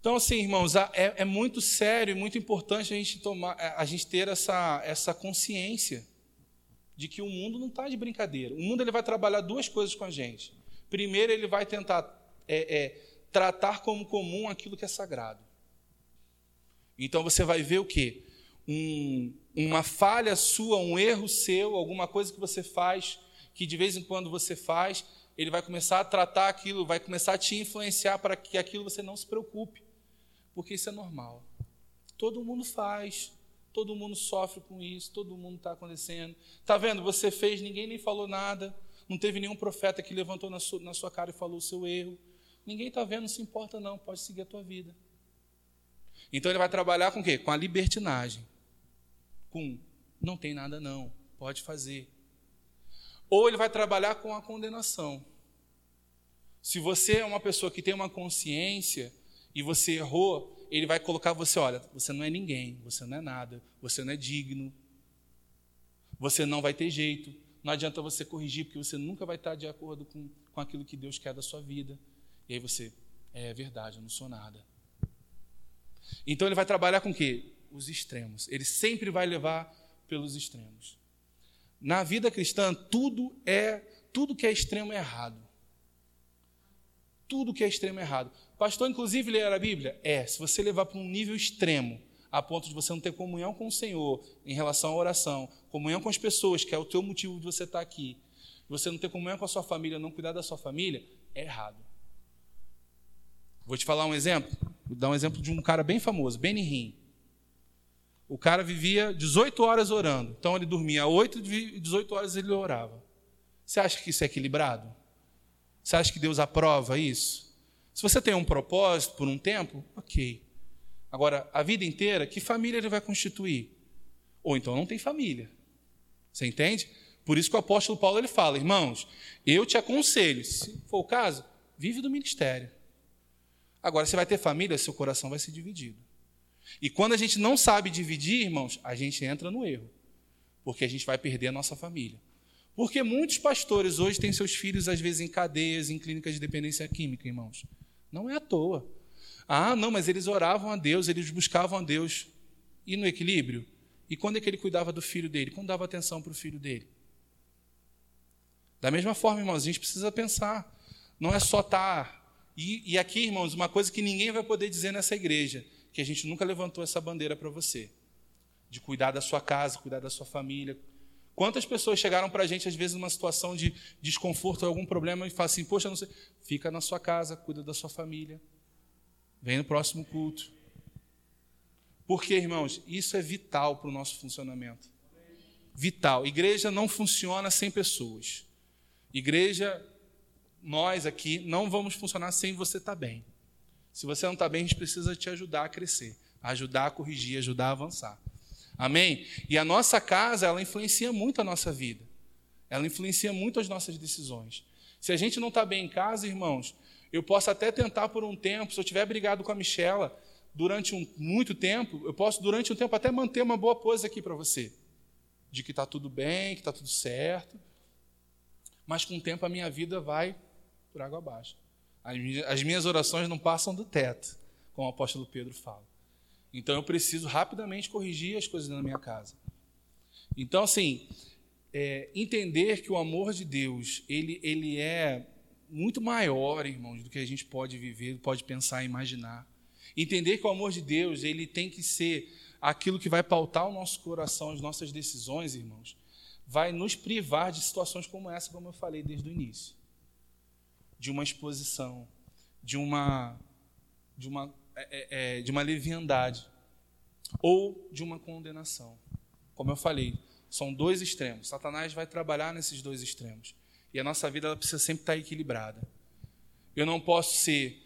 Então, assim, irmãos, é, é, muito sério e muito importante a gente, tomar, a gente ter essa, essa consciência de que o mundo não está de brincadeira. O mundo ele vai trabalhar duas coisas com a gente. Primeiro, ele vai tentar é, é, tratar como comum aquilo que é sagrado. Então você vai ver o quê? Um, uma falha sua, um erro seu, alguma coisa que você faz, que de vez em quando você faz, ele vai começar a tratar aquilo, vai começar a te influenciar para que aquilo você não se preocupe, porque isso é normal. Todo mundo faz, todo mundo sofre com isso, todo mundo está acontecendo. Está vendo? Você fez, ninguém nem falou nada, não teve nenhum profeta que levantou na sua, na sua cara e falou o seu erro. Ninguém está vendo, não se importa não, pode seguir a tua vida. Então ele vai trabalhar com o quê? Com a libertinagem. Com não tem nada não, pode fazer. Ou ele vai trabalhar com a condenação. Se você é uma pessoa que tem uma consciência e você errou, ele vai colocar você, olha, você não é ninguém, você não é nada, você não é digno, você não vai ter jeito, não adianta você corrigir, porque você nunca vai estar de acordo com, com aquilo que Deus quer da sua vida. E aí você, é verdade, eu não sou nada. Então ele vai trabalhar com o quê? Os extremos. Ele sempre vai levar pelos extremos. Na vida cristã, tudo é tudo que é extremo é errado. Tudo que é extremo é errado. Pastor, inclusive, ler a Bíblia? É, se você levar para um nível extremo, a ponto de você não ter comunhão com o Senhor em relação à oração, comunhão com as pessoas, que é o teu motivo de você estar aqui, você não ter comunhão com a sua família, não cuidar da sua família, é errado. Vou te falar um exemplo. Vou dar um exemplo de um cara bem famoso, Benny Hinn. O cara vivia 18 horas orando. Então ele dormia 8 e 18 horas ele orava. Você acha que isso é equilibrado? Você acha que Deus aprova isso? Se você tem um propósito por um tempo, ok. Agora, a vida inteira, que família ele vai constituir? Ou então não tem família. Você entende? Por isso que o apóstolo Paulo ele fala, irmãos, eu te aconselho, se for o caso, vive do ministério. Agora, você vai ter família, seu coração vai ser dividido. E quando a gente não sabe dividir, irmãos, a gente entra no erro. Porque a gente vai perder a nossa família. Porque muitos pastores hoje têm seus filhos, às vezes, em cadeias, em clínicas de dependência química, irmãos. Não é à toa. Ah, não, mas eles oravam a Deus, eles buscavam a Deus. E no equilíbrio? E quando é que ele cuidava do filho dele? Quando dava atenção para o filho dele? Da mesma forma, irmãos, a gente precisa pensar. Não é só estar tá e, e aqui, irmãos, uma coisa que ninguém vai poder dizer nessa igreja, que a gente nunca levantou essa bandeira para você, de cuidar da sua casa, cuidar da sua família. Quantas pessoas chegaram para a gente, às vezes, numa situação de desconforto, algum problema, e falam assim: Poxa, não sei. Fica na sua casa, cuida da sua família. Vem no próximo culto. Porque, irmãos, isso é vital para o nosso funcionamento. Vital. Igreja não funciona sem pessoas. Igreja nós aqui não vamos funcionar sem você estar tá bem. Se você não está bem, a gente precisa te ajudar a crescer, ajudar a corrigir, ajudar a avançar. Amém? E a nossa casa, ela influencia muito a nossa vida. Ela influencia muito as nossas decisões. Se a gente não está bem em casa, irmãos, eu posso até tentar por um tempo, se eu tiver brigado com a Michela durante um, muito tempo, eu posso durante um tempo até manter uma boa pose aqui para você. De que está tudo bem, que está tudo certo. Mas com o tempo a minha vida vai por água abaixo. As minhas orações não passam do teto, como o apóstolo Pedro fala. Então eu preciso rapidamente corrigir as coisas na minha casa. Então, assim, é, entender que o amor de Deus, ele, ele é muito maior, irmãos, do que a gente pode viver, pode pensar e imaginar. Entender que o amor de Deus, ele tem que ser aquilo que vai pautar o nosso coração, as nossas decisões, irmãos, vai nos privar de situações como essa, como eu falei desde o início de uma exposição, de uma, de uma, é, é, é, de uma leviandade ou de uma condenação. Como eu falei, são dois extremos. Satanás vai trabalhar nesses dois extremos. E a nossa vida ela precisa sempre estar equilibrada. Eu não posso ser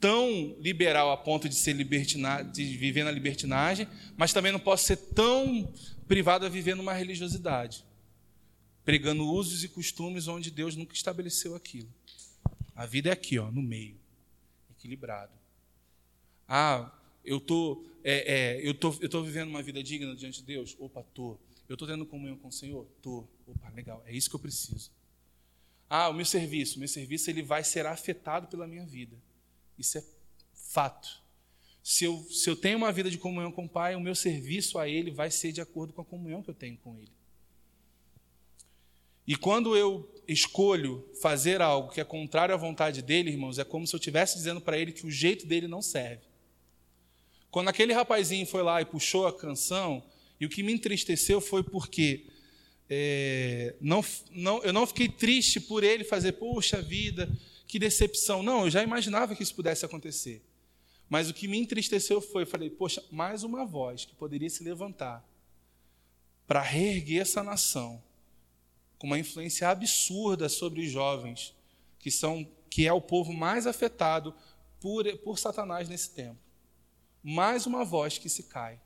tão liberal a ponto de ser de viver na libertinagem, mas também não posso ser tão privado a viver numa religiosidade, pregando usos e costumes onde Deus nunca estabeleceu aquilo. A vida é aqui, ó, no meio, equilibrado. Ah, eu tô, é, é, eu tô, eu tô vivendo uma vida digna diante de Deus. Opa, tô. Eu tô tendo comunhão com o Senhor. Tô. Opa, legal. É isso que eu preciso. Ah, o meu serviço, o meu serviço ele vai ser afetado pela minha vida. Isso é fato. Se eu, se eu tenho uma vida de comunhão com o Pai, o meu serviço a Ele vai ser de acordo com a comunhão que eu tenho com Ele. E quando eu escolho fazer algo que é contrário à vontade dele, irmãos, é como se eu estivesse dizendo para ele que o jeito dele não serve. Quando aquele rapazinho foi lá e puxou a canção, e o que me entristeceu foi porque é, não, não, eu não fiquei triste por ele fazer, puxa vida, que decepção. Não, eu já imaginava que isso pudesse acontecer. Mas o que me entristeceu foi, eu falei, poxa, mais uma voz que poderia se levantar para reerguer essa nação com uma influência absurda sobre os jovens, que são que é o povo mais afetado por, por Satanás nesse tempo. Mais uma voz que se cai.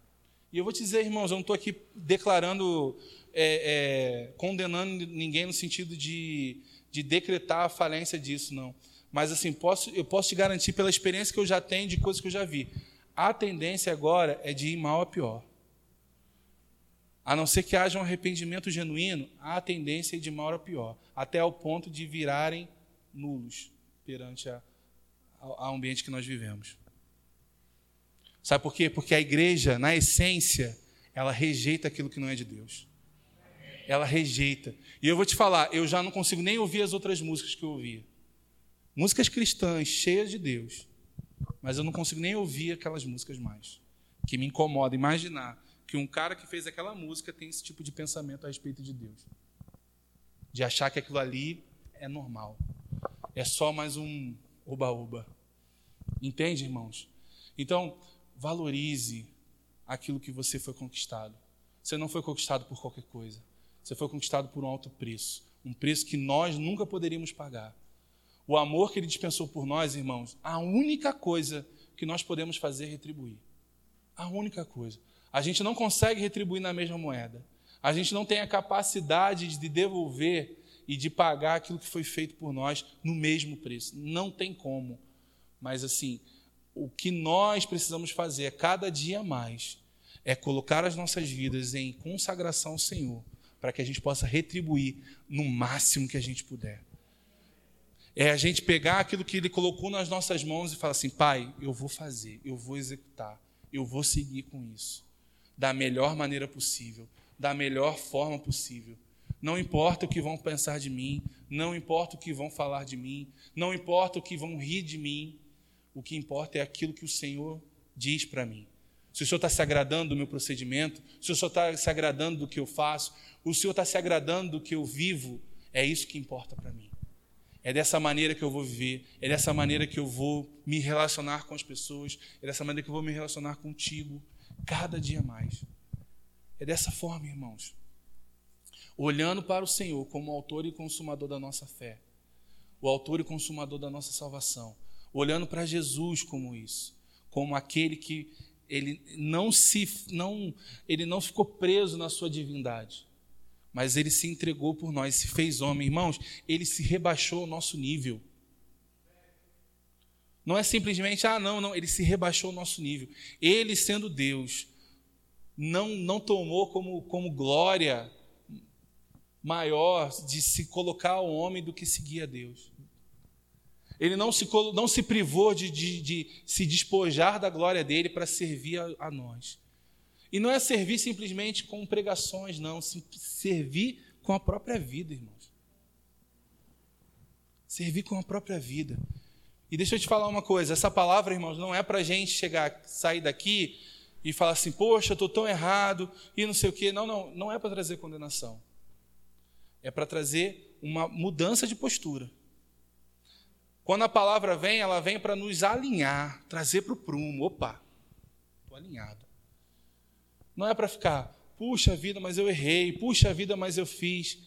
E eu vou te dizer, irmãos, eu não estou aqui declarando, é, é, condenando ninguém no sentido de, de decretar a falência disso, não. Mas assim, posso, eu posso te garantir pela experiência que eu já tenho de coisas que eu já vi. A tendência agora é de ir mal a pior. A não ser que haja um arrependimento genuíno, há a tendência de mal a pior, até ao ponto de virarem nulos perante a, ambiente que nós vivemos. Sabe por quê? Porque a igreja, na essência, ela rejeita aquilo que não é de Deus. Ela rejeita. E eu vou te falar, eu já não consigo nem ouvir as outras músicas que eu ouvia. Músicas cristãs, cheias de Deus. Mas eu não consigo nem ouvir aquelas músicas mais. Que me incomoda imaginar que um cara que fez aquela música tem esse tipo de pensamento a respeito de Deus. De achar que aquilo ali é normal. É só mais um oba-oba. Entende, irmãos? Então, valorize aquilo que você foi conquistado. Você não foi conquistado por qualquer coisa. Você foi conquistado por um alto preço. Um preço que nós nunca poderíamos pagar. O amor que ele dispensou por nós, irmãos, a única coisa que nós podemos fazer é retribuir. A única coisa. A gente não consegue retribuir na mesma moeda. A gente não tem a capacidade de devolver e de pagar aquilo que foi feito por nós no mesmo preço. Não tem como. Mas assim, o que nós precisamos fazer cada dia mais é colocar as nossas vidas em consagração ao Senhor, para que a gente possa retribuir no máximo que a gente puder. É a gente pegar aquilo que Ele colocou nas nossas mãos e falar assim: Pai, eu vou fazer, eu vou executar, eu vou seguir com isso da melhor maneira possível, da melhor forma possível. Não importa o que vão pensar de mim, não importa o que vão falar de mim, não importa o que vão rir de mim, o que importa é aquilo que o Senhor diz para mim. Se o Senhor está se agradando do meu procedimento, se o Senhor está se agradando do que eu faço, o Senhor está se agradando do que eu vivo, é isso que importa para mim. É dessa maneira que eu vou viver, é dessa maneira que eu vou me relacionar com as pessoas, é dessa maneira que eu vou me relacionar contigo cada dia mais. É dessa forma, irmãos. Olhando para o Senhor como autor e consumador da nossa fé, o autor e consumador da nossa salvação, olhando para Jesus como isso, como aquele que ele não se não ele não ficou preso na sua divindade, mas ele se entregou por nós, se fez homem, irmãos, ele se rebaixou ao nosso nível. Não é simplesmente, ah, não, não, ele se rebaixou ao nosso nível. Ele, sendo Deus, não, não tomou como, como glória maior de se colocar ao homem do que seguir a Deus. Ele não se, não se privou de, de, de se despojar da glória dele para servir a, a, nós. E não é servir simplesmente com pregações, não. Servir com a própria vida, irmãos. Servir com a própria vida. E deixa eu te falar uma coisa: essa palavra, irmãos, não é para a gente chegar, sair daqui e falar assim, poxa, eu estou tão errado e não sei o quê. Não, não, não é para trazer condenação. É para trazer uma mudança de postura. Quando a palavra vem, ela vem para nos alinhar, trazer para o prumo. Opa, estou alinhado. Não é para ficar, puxa vida, mas eu errei, puxa vida, mas eu fiz.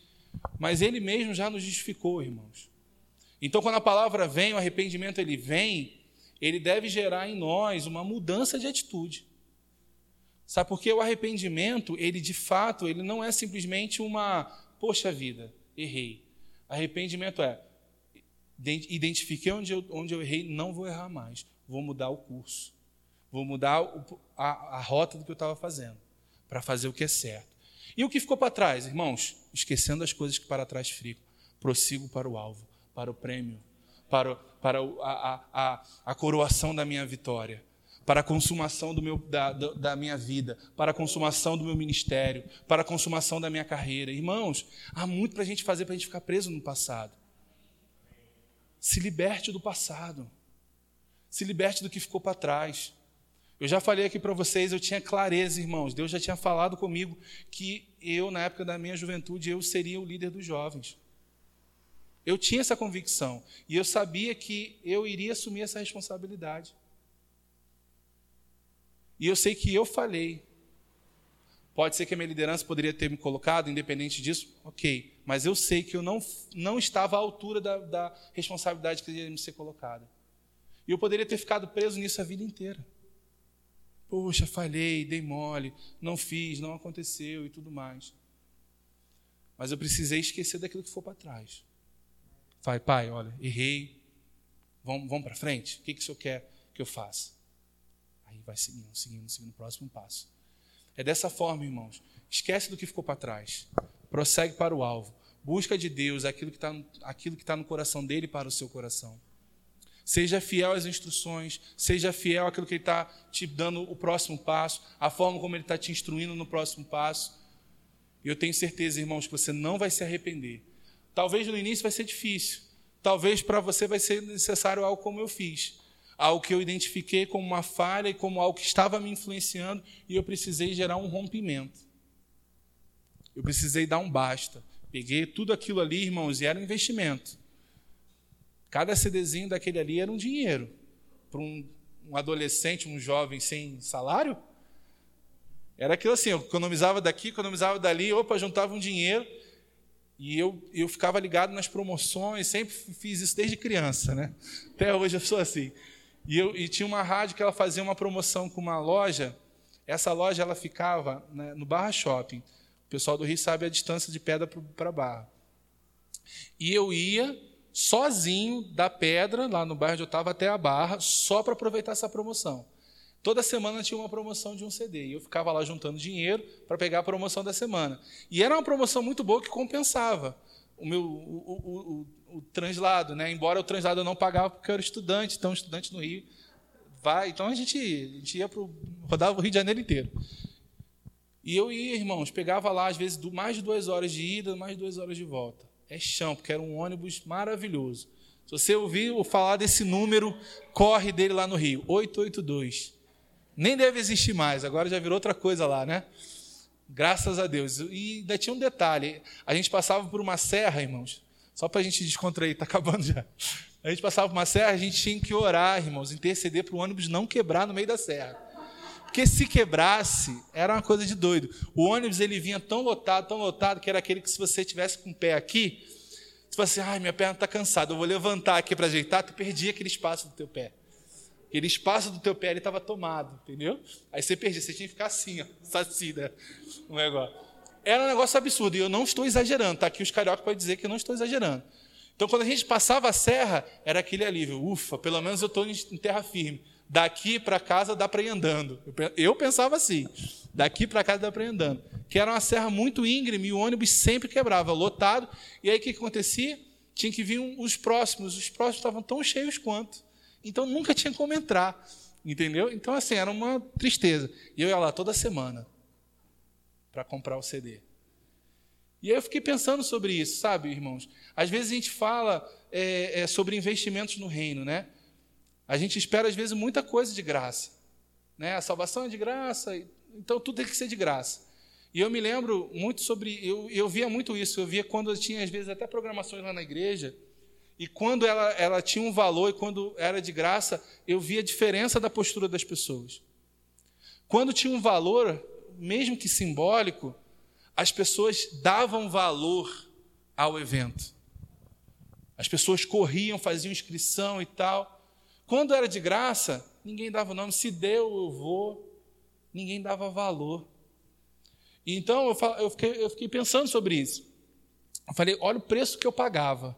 Mas ele mesmo já nos justificou, irmãos. Então, quando a palavra vem, o arrependimento ele vem, ele deve gerar em nós uma mudança de atitude. Sabe por quê? O arrependimento, ele de fato, ele não é simplesmente uma, poxa vida, errei. Arrependimento é, identifiquei onde eu, onde eu errei, não vou errar mais. Vou mudar o curso. Vou mudar o, a, a rota do que eu estava fazendo, para fazer o que é certo. E o que ficou para trás, irmãos? Esquecendo as coisas que para trás ficam. Prossigo para o alvo, para o prêmio, para, para a, a, a coroação da minha vitória para a consumação do meu, da, da, minha vida, para a consumação do meu ministério, para a consumação da minha carreira. Irmãos, há muito para a gente fazer para a gente ficar preso no passado. Se liberte do passado. Se liberte do que ficou para trás. Eu já falei aqui para vocês, eu tinha clareza, irmãos. Deus já tinha falado comigo que eu, na época da minha juventude, eu seria o líder dos jovens. Eu tinha essa convicção. E eu sabia que eu iria assumir essa responsabilidade. E eu sei que eu falei. Pode ser que a minha liderança poderia ter me colocado, independente disso, ok. Mas eu sei que eu não, não estava à altura da, da responsabilidade que ia me ser colocada. E eu poderia ter ficado preso nisso a vida inteira. Poxa, falhei, dei mole, não fiz, não aconteceu e tudo mais. Mas eu precisei esquecer daquilo que for para trás. Pai, pai, olha, errei. Vamos, vamos para frente? O que, que o senhor quer que eu faça? Aí vai seguindo, seguindo, seguindo o próximo passo. É dessa forma, irmãos. Esquece do que ficou para trás. Prossegue para o alvo. Busca de Deus aquilo que está tá no coração dele para o seu coração. Seja fiel às instruções, seja fiel àquilo que ele está te dando o próximo passo, a forma como ele está te instruindo no próximo passo. E eu tenho certeza, irmãos, que você não vai se arrepender. Talvez no início vai ser difícil. Talvez para você vai ser necessário algo como eu fiz algo que eu identifiquei como uma falha e como algo que estava me influenciando e eu precisei gerar um rompimento. Eu precisei dar um basta. Peguei tudo aquilo ali, irmãos, e era um investimento. Cada CDzinho daquele ali era um dinheiro. Para um, um adolescente, um jovem sem salário, era aquilo assim, eu economizava daqui, economizava dali, opa, juntava um dinheiro e eu, eu ficava ligado nas promoções, sempre fiz isso desde criança, né? Até hoje eu sou assim. E, eu, e tinha uma rádio que ela fazia uma promoção com uma loja. Essa loja ela ficava né, no Barra Shopping. O pessoal do Rio sabe a distância de pedra para Barra. E eu ia sozinho da pedra, lá no bairro onde eu estava, até a Barra, só para aproveitar essa promoção. Toda semana tinha uma promoção de um CD. E eu ficava lá juntando dinheiro para pegar a promoção da semana. E era uma promoção muito boa que compensava o meu o, o, o translado, né? Embora o translado eu não pagava porque eu era estudante, então estudante no Rio vai, então a gente, a gente ia pro rodava o Rio de Janeiro inteiro. E eu ia, irmãos, pegava lá às vezes mais de duas horas de ida, mais de duas horas de volta. É chão, porque era um ônibus maravilhoso. Se você ouvir falar desse número, corre dele lá no Rio, 882. Nem deve existir mais, agora já virou outra coisa lá, né? Graças a Deus. E ainda tinha um detalhe: a gente passava por uma serra, irmãos, só para a gente descontrair, está acabando já. A gente passava por uma serra, a gente tinha que orar, irmãos, interceder para o ônibus não quebrar no meio da serra. Porque se quebrasse, era uma coisa de doido. O ônibus ele vinha tão lotado, tão lotado, que era aquele que se você tivesse com o pé aqui, você assim, ai, minha perna está cansada, eu vou levantar aqui para ajeitar, tu perdia aquele espaço do teu pé. Eles passam do teu pé, estava tomado, entendeu? Aí você perdia, você tinha que ficar assim, ó, [laughs] sacida, o negócio. Era um negócio absurdo, e eu não estou exagerando, tá aqui os cariocas podem dizer que eu não estou exagerando. Então, quando a gente passava a serra, era aquele alívio, ufa, pelo menos eu estou em terra firme. Daqui para casa dá para ir andando. Eu pensava assim, daqui para casa dá para ir andando. Que era uma serra muito íngreme e o ônibus sempre quebrava, lotado. E aí o que acontecia? Tinha que vir os próximos, os próximos estavam tão cheios quanto. Então nunca tinha como entrar, entendeu? Então assim, era uma tristeza. E eu ia lá toda semana para comprar o CD. E aí eu fiquei pensando sobre isso, sabe, irmãos? Às vezes a gente fala é, é, sobre investimentos no reino, né? A gente espera, às vezes, muita coisa de graça. Né? A salvação é de graça, então tudo tem que ser de graça. E eu me lembro muito sobre. Eu, eu via muito isso. Eu via quando eu tinha, às vezes, até programações lá na igreja. E quando ela, ela tinha um valor e quando era de graça, eu via a diferença da postura das pessoas. Quando tinha um valor, mesmo que simbólico, as pessoas davam valor ao evento. As pessoas corriam, faziam inscrição e tal. Quando era de graça, ninguém dava nome. Se deu, eu vou. Ninguém dava valor. Então eu fiquei, eu fiquei pensando sobre isso. Eu falei: olha o preço que eu pagava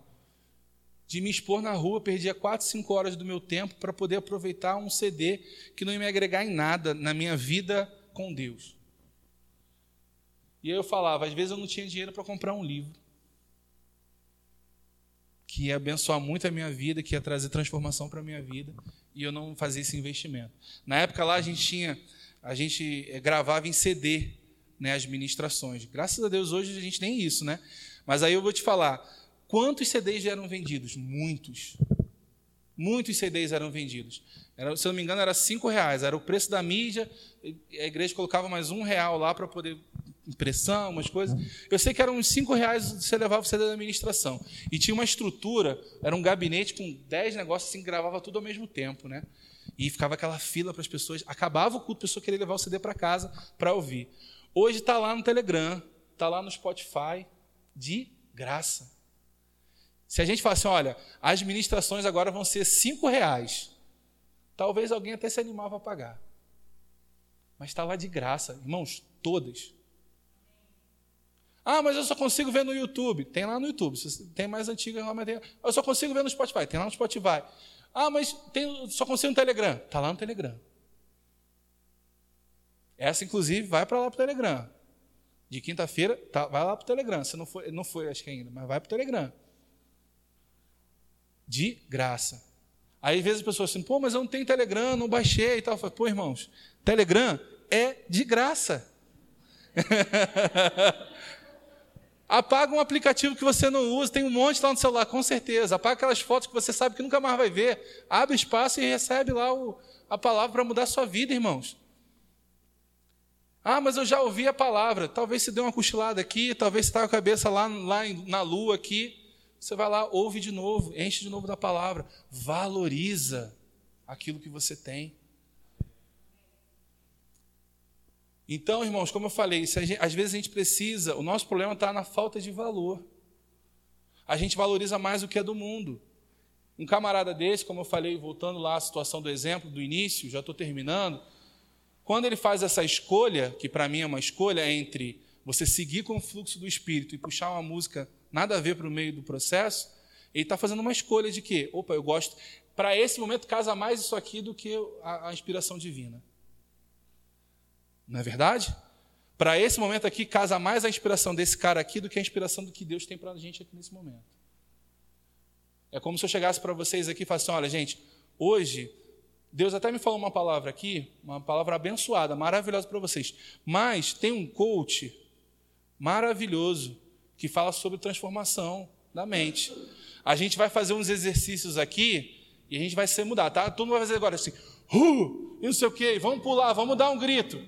de me expor na rua, perdia 4, 5 horas do meu tempo para poder aproveitar um CD que não ia me agregar em nada na minha vida com Deus. E aí eu falava, às vezes eu não tinha dinheiro para comprar um livro que ia abençoar muito a minha vida, que ia trazer transformação para a minha vida, e eu não fazia esse investimento. Na época lá a gente tinha, a gente eh, gravava em CD, né, as ministrações. Graças a Deus hoje a gente nem isso, né? Mas aí eu vou te falar, quantos CDs eram vendidos? Muitos. Muitos CDs eram vendidos. Era, se eu não me engano, era cinco reais. Era o preço da mídia. A igreja colocava mais um real lá para poder impressão, umas coisas. Eu sei que eram uns 5 reais você levava o CD da administração. E tinha uma estrutura, era um gabinete com 10 negócios assim, que gravava tudo ao mesmo tempo, né? E ficava aquela fila para as pessoas. Acabava o culto, a pessoa queria levar o CD para casa para ouvir. Hoje está lá no Telegram, está lá no Spotify, de graça. Se a gente fala assim, olha, as ministrações agora vão ser 5 reais, talvez alguém até se animava a pagar. Mas está lá de graça, irmãos, todas. Ah, mas eu só consigo ver no YouTube. Tem lá no YouTube. Tem mais antiga mas tem. Eu só consigo ver no Spotify. Tem lá no Spotify. Ah, mas tem, só consigo no Telegram. Está lá no Telegram. Essa, inclusive, vai para lá para o Telegram. De quinta-feira, tá, vai lá para o Telegram. Você não foi, não foi, acho que ainda, mas vai para o Telegram. De graça. Aí, às vezes, as pessoas assim, pô, mas eu não tenho Telegram, não baixei e tal. Falo, pô, irmãos, Telegram é de graça. [laughs] Apaga um aplicativo que você não usa, tem um monte lá no celular, com certeza. Apaga aquelas fotos que você sabe que nunca mais vai ver. Abre espaço e recebe lá o, a palavra para mudar a sua vida, irmãos. Ah, mas eu já ouvi a palavra. Talvez você dê uma cochilada aqui, talvez você está com a cabeça lá, lá na lua aqui. Você vai lá, ouve de novo, enche de novo da palavra. Valoriza aquilo que você tem. Então, irmãos, como eu falei, gente, às vezes a gente precisa, o nosso problema está na falta de valor. A gente valoriza mais o que é do mundo. Um camarada desse, como eu falei, voltando lá à situação do exemplo do início, já estou terminando. Quando ele faz essa escolha, que para mim é uma escolha entre você seguir com o fluxo do espírito e puxar uma música nada a ver para o meio do processo, ele está fazendo uma escolha de que, opa, eu gosto. Para esse momento casa mais isso aqui do que a, a inspiração divina. Não é verdade? Para esse momento aqui, casa mais a inspiração desse cara aqui do que a inspiração do que Deus tem para a gente aqui nesse momento. É como se eu chegasse para vocês aqui e falasse: olha, gente, hoje, Deus até me falou uma palavra aqui, uma palavra abençoada, maravilhosa para vocês. Mas tem um coach maravilhoso que fala sobre transformação da mente. A gente vai fazer uns exercícios aqui e a gente vai ser mudado, tá? Todo mundo vai fazer agora assim, uh, e não sei o quê, vamos pular, vamos dar um grito.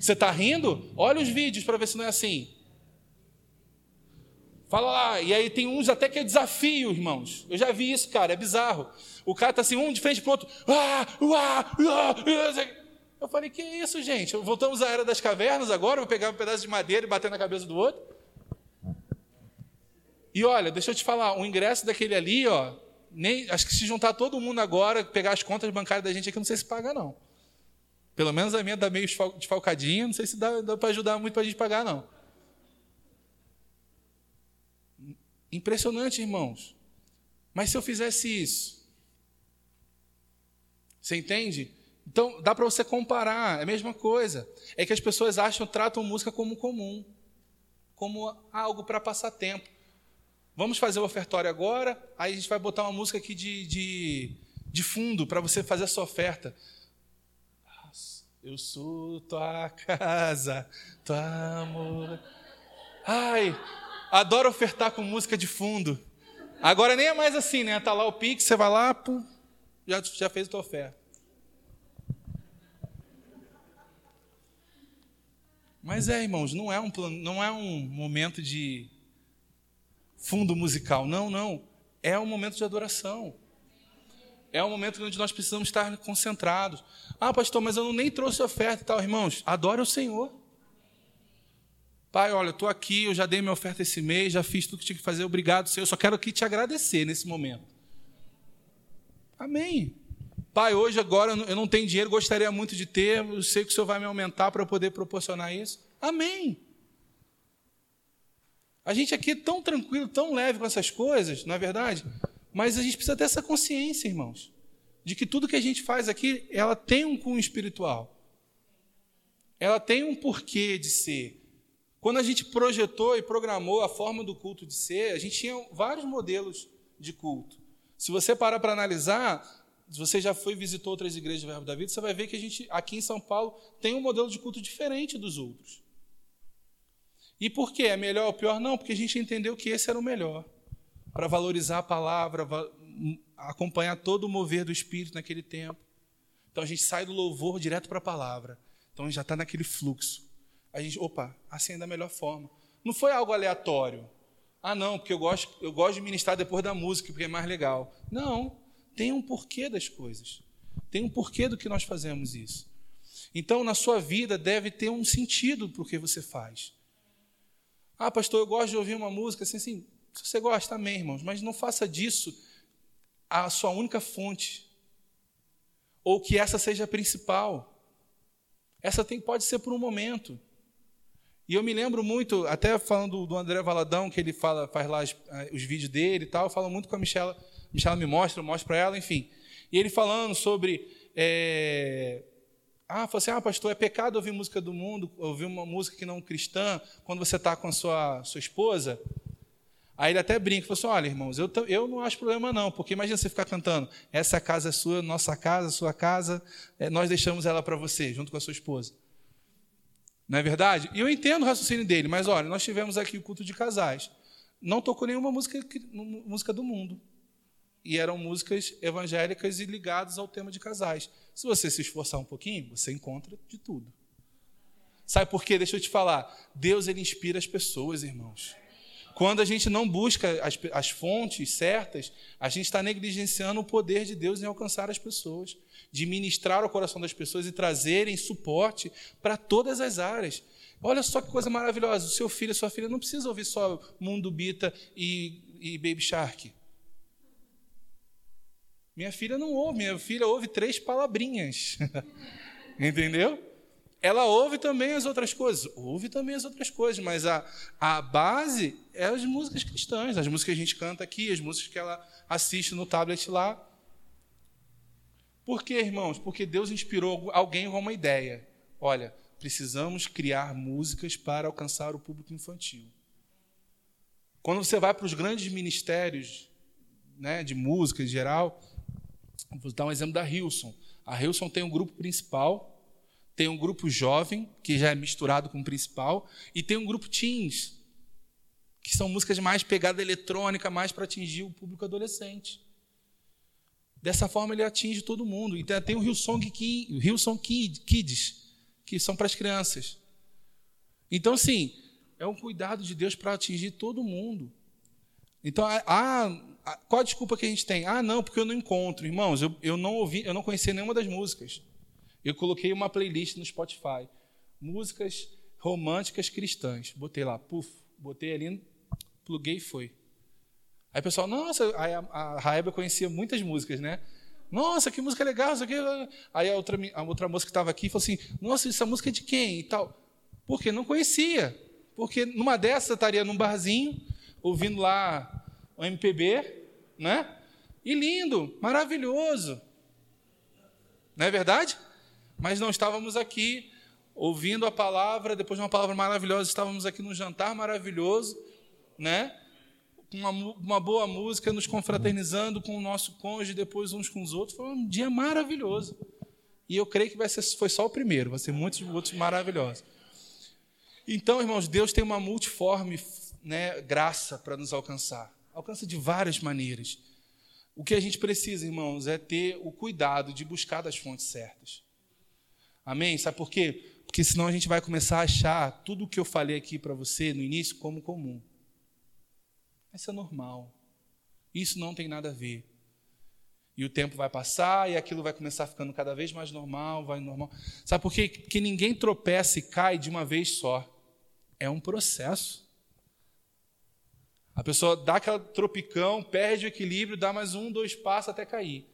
Você está rindo? Olha os vídeos para ver se não é assim. Fala lá, e aí tem uns até que é desafio, irmãos. Eu já vi isso, cara, é bizarro. O cara está assim, um de frente para o outro. Ah, ah, ah, eu falei, que isso, gente? Voltamos à era das cavernas agora, vou pegar um pedaço de madeira e bater na cabeça do outro. E olha, deixa eu te falar, o ingresso daquele ali, ó, nem, acho que se juntar todo mundo agora, pegar as contas bancárias da gente aqui, não sei se paga, não. Pelo menos a minha dá meio desfalcadinha, não sei se dá, dá para ajudar muito para a gente pagar, não. Impressionante, irmãos. Mas se eu fizesse isso, você entende? Então dá para você comparar, é a mesma coisa. É que as pessoas acham, tratam música como comum, como algo para passar tempo. Vamos fazer o ofertório agora, aí a gente vai botar uma música aqui de, de, de fundo para você fazer a sua oferta. Eu sou tua casa, tua amor. Ai, adoro ofertar com música de fundo. Agora nem é mais assim, né? Tá lá o Pix, você vai lá, pum, já, já fez a tua oferta. Mas é, irmãos, não é um, não é um momento de fundo musical. Não, não. É um momento de adoração. É um momento onde nós precisamos estar concentrados. Ah, pastor, mas eu não nem trouxe oferta e tal. Irmãos, adore o Senhor. Pai, olha, eu estou aqui, eu já dei minha oferta esse mês, já fiz tudo que tinha que fazer, obrigado, Senhor. Eu só quero aqui te agradecer nesse momento. Amém. Pai, hoje, agora, eu não tenho dinheiro, gostaria muito de ter, eu sei que o Senhor vai me aumentar para eu poder proporcionar isso. Amém. A gente aqui é tão tranquilo, tão leve com essas coisas, não é verdade? Mas a gente precisa ter essa consciência, irmãos, de que tudo que a gente faz aqui, ela tem um cunho espiritual. Ela tem um porquê de ser. Quando a gente projetou e programou a forma do culto de ser, a gente tinha vários modelos de culto. Se você parar para analisar, se você já foi visitou outras igrejas do Verbo da Vida, você vai ver que a gente aqui em São Paulo tem um modelo de culto diferente dos outros. E por que é melhor ou pior? Não, porque a gente entendeu que esse era o melhor para valorizar a palavra, acompanhar todo o mover do Espírito naquele tempo. Então a gente sai do louvor direto para a palavra. Então a gente já está naquele fluxo. A gente, opa, assim é da melhor forma. Não foi algo aleatório. Ah, não, porque eu gosto, eu gosto de ministrar depois da música, porque é mais legal. Não, tem um porquê das coisas. Tem um porquê do que nós fazemos isso. Então, na sua vida, deve ter um sentido para o que você faz. Ah, pastor, eu gosto de ouvir uma música assim, assim se você gosta, amém, irmãos, mas não faça disso a sua única fonte. Ou que essa seja a principal. Essa tem, pode ser por um momento. E eu me lembro muito, até falando do André Valadão, que ele fala, faz lá os, eh, os vídeos dele e tal, eu falo muito com a Michela, Michela me mostra, eu mostro para ela, enfim. E ele falando sobre. É... Ah, falou assim: ah, pastor, é pecado ouvir música do mundo, ouvir uma música que não cristã, quando você está com a sua, sua esposa. Aí ele até brinca, falou assim: olha, irmãos, eu, eu não acho problema não, porque imagina você ficar cantando, essa casa é sua, nossa casa, sua casa, é, nós deixamos ela para você, junto com a sua esposa. Não é verdade? E eu entendo o raciocínio dele, mas olha, nós tivemos aqui o culto de casais. Não tocou nenhuma música, música do mundo. E eram músicas evangélicas e ligadas ao tema de casais. Se você se esforçar um pouquinho, você encontra de tudo. Sabe por quê? Deixa eu te falar. Deus ele inspira as pessoas, irmãos. Quando a gente não busca as, as fontes certas, a gente está negligenciando o poder de Deus em alcançar as pessoas, de ministrar ao coração das pessoas e trazerem suporte para todas as áreas. Olha só que coisa maravilhosa. O seu filho, a sua filha não precisa ouvir só Mundo Bita e, e Baby Shark. Minha filha não ouve, minha filha ouve três palavrinhas. [laughs] Entendeu? ela ouve também as outras coisas, ouve também as outras coisas, mas a, a base é as músicas cristãs, as músicas que a gente canta aqui, as músicas que ela assiste no tablet lá. Por quê, irmãos? Porque Deus inspirou alguém com uma ideia. Olha, precisamos criar músicas para alcançar o público infantil. Quando você vai para os grandes ministérios né, de música em geral, vou dar um exemplo da Hilson. A Hilson tem um grupo principal tem um grupo jovem, que já é misturado com o principal, e tem um grupo teens, que são músicas mais pegada eletrônica, mais para atingir o público adolescente. Dessa forma ele atinge todo mundo. E tem o Hillsong, Hillsong Kids, que são para as crianças. Então, sim, é um cuidado de Deus para atingir todo mundo. Então, a, qual a desculpa que a gente tem? Ah, não, porque eu não encontro. Irmãos, eu, eu não ouvi, eu não conhecia nenhuma das músicas. Eu coloquei uma playlist no Spotify, músicas românticas cristãs. Botei lá, puf, botei ali, pluguei e foi. Aí o pessoal, nossa, aí a, a Raeba conhecia muitas músicas, né? Nossa, que música legal, isso aqui. Aí a outra, a outra moça que estava aqui falou assim: Nossa, essa música é de quem? E tal. Porque não conhecia. Porque numa dessas estaria num barzinho, ouvindo lá o MPB, né? E lindo, maravilhoso. Não é verdade? Mas não estávamos aqui ouvindo a palavra, depois de uma palavra maravilhosa, estávamos aqui num jantar maravilhoso, né? Uma, uma boa música, nos confraternizando com o nosso cônjuge, depois uns com os outros. Foi um dia maravilhoso. E eu creio que vai ser, foi só o primeiro, vai ser muitos outros maravilhosos. Então, irmãos, Deus tem uma multiforme né, graça para nos alcançar. Alcança de várias maneiras. O que a gente precisa, irmãos, é ter o cuidado de buscar das fontes certas. Amém? Sabe por quê? Porque senão a gente vai começar a achar tudo o que eu falei aqui para você no início como comum. Isso é normal. Isso não tem nada a ver. E o tempo vai passar e aquilo vai começar ficando cada vez mais normal, vai normal. Sabe por quê? Porque ninguém tropeça e cai de uma vez só. É um processo. A pessoa dá aquela tropicão, perde o equilíbrio, dá mais um, dois passos até cair.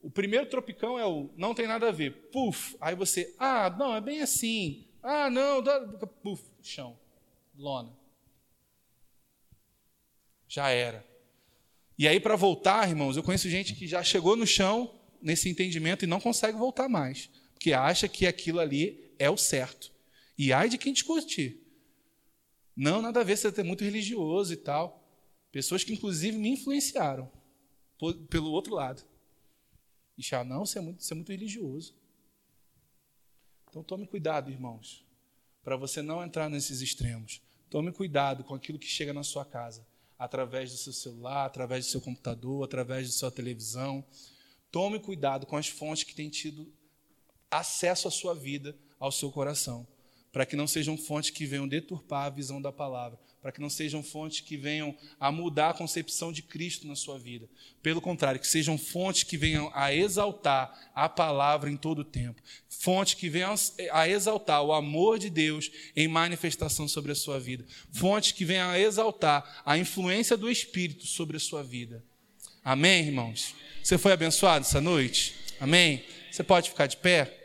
O primeiro tropicão é o não tem nada a ver. Puf, aí você, ah, não, é bem assim. Ah, não, dá, puf, chão, lona. Já era. E aí, para voltar, irmãos, eu conheço gente que já chegou no chão nesse entendimento e não consegue voltar mais, porque acha que aquilo ali é o certo. E ai de quem discutir. Não, nada a ver, você é muito religioso e tal. Pessoas que, inclusive, me influenciaram pelo outro lado. E já, não, você é muito, você é muito religioso. Então, tome cuidado, irmãos, para você não entrar nesses extremos. Tome cuidado com aquilo que chega na sua casa através do seu celular, através do seu computador, através da sua televisão. Tome cuidado com as fontes que têm tido acesso à sua vida, ao seu coração, para que não sejam fontes que venham deturpar a visão da palavra, para que não sejam fontes que venham a mudar a concepção de Cristo na sua vida. Pelo contrário, que sejam fontes que venham a exaltar a palavra em todo o tempo. Fontes que venham a exaltar o amor de Deus em manifestação sobre a sua vida. Fontes que venham a exaltar a influência do Espírito sobre a sua vida. Amém, irmãos? Você foi abençoado essa noite? Amém? Você pode ficar de pé?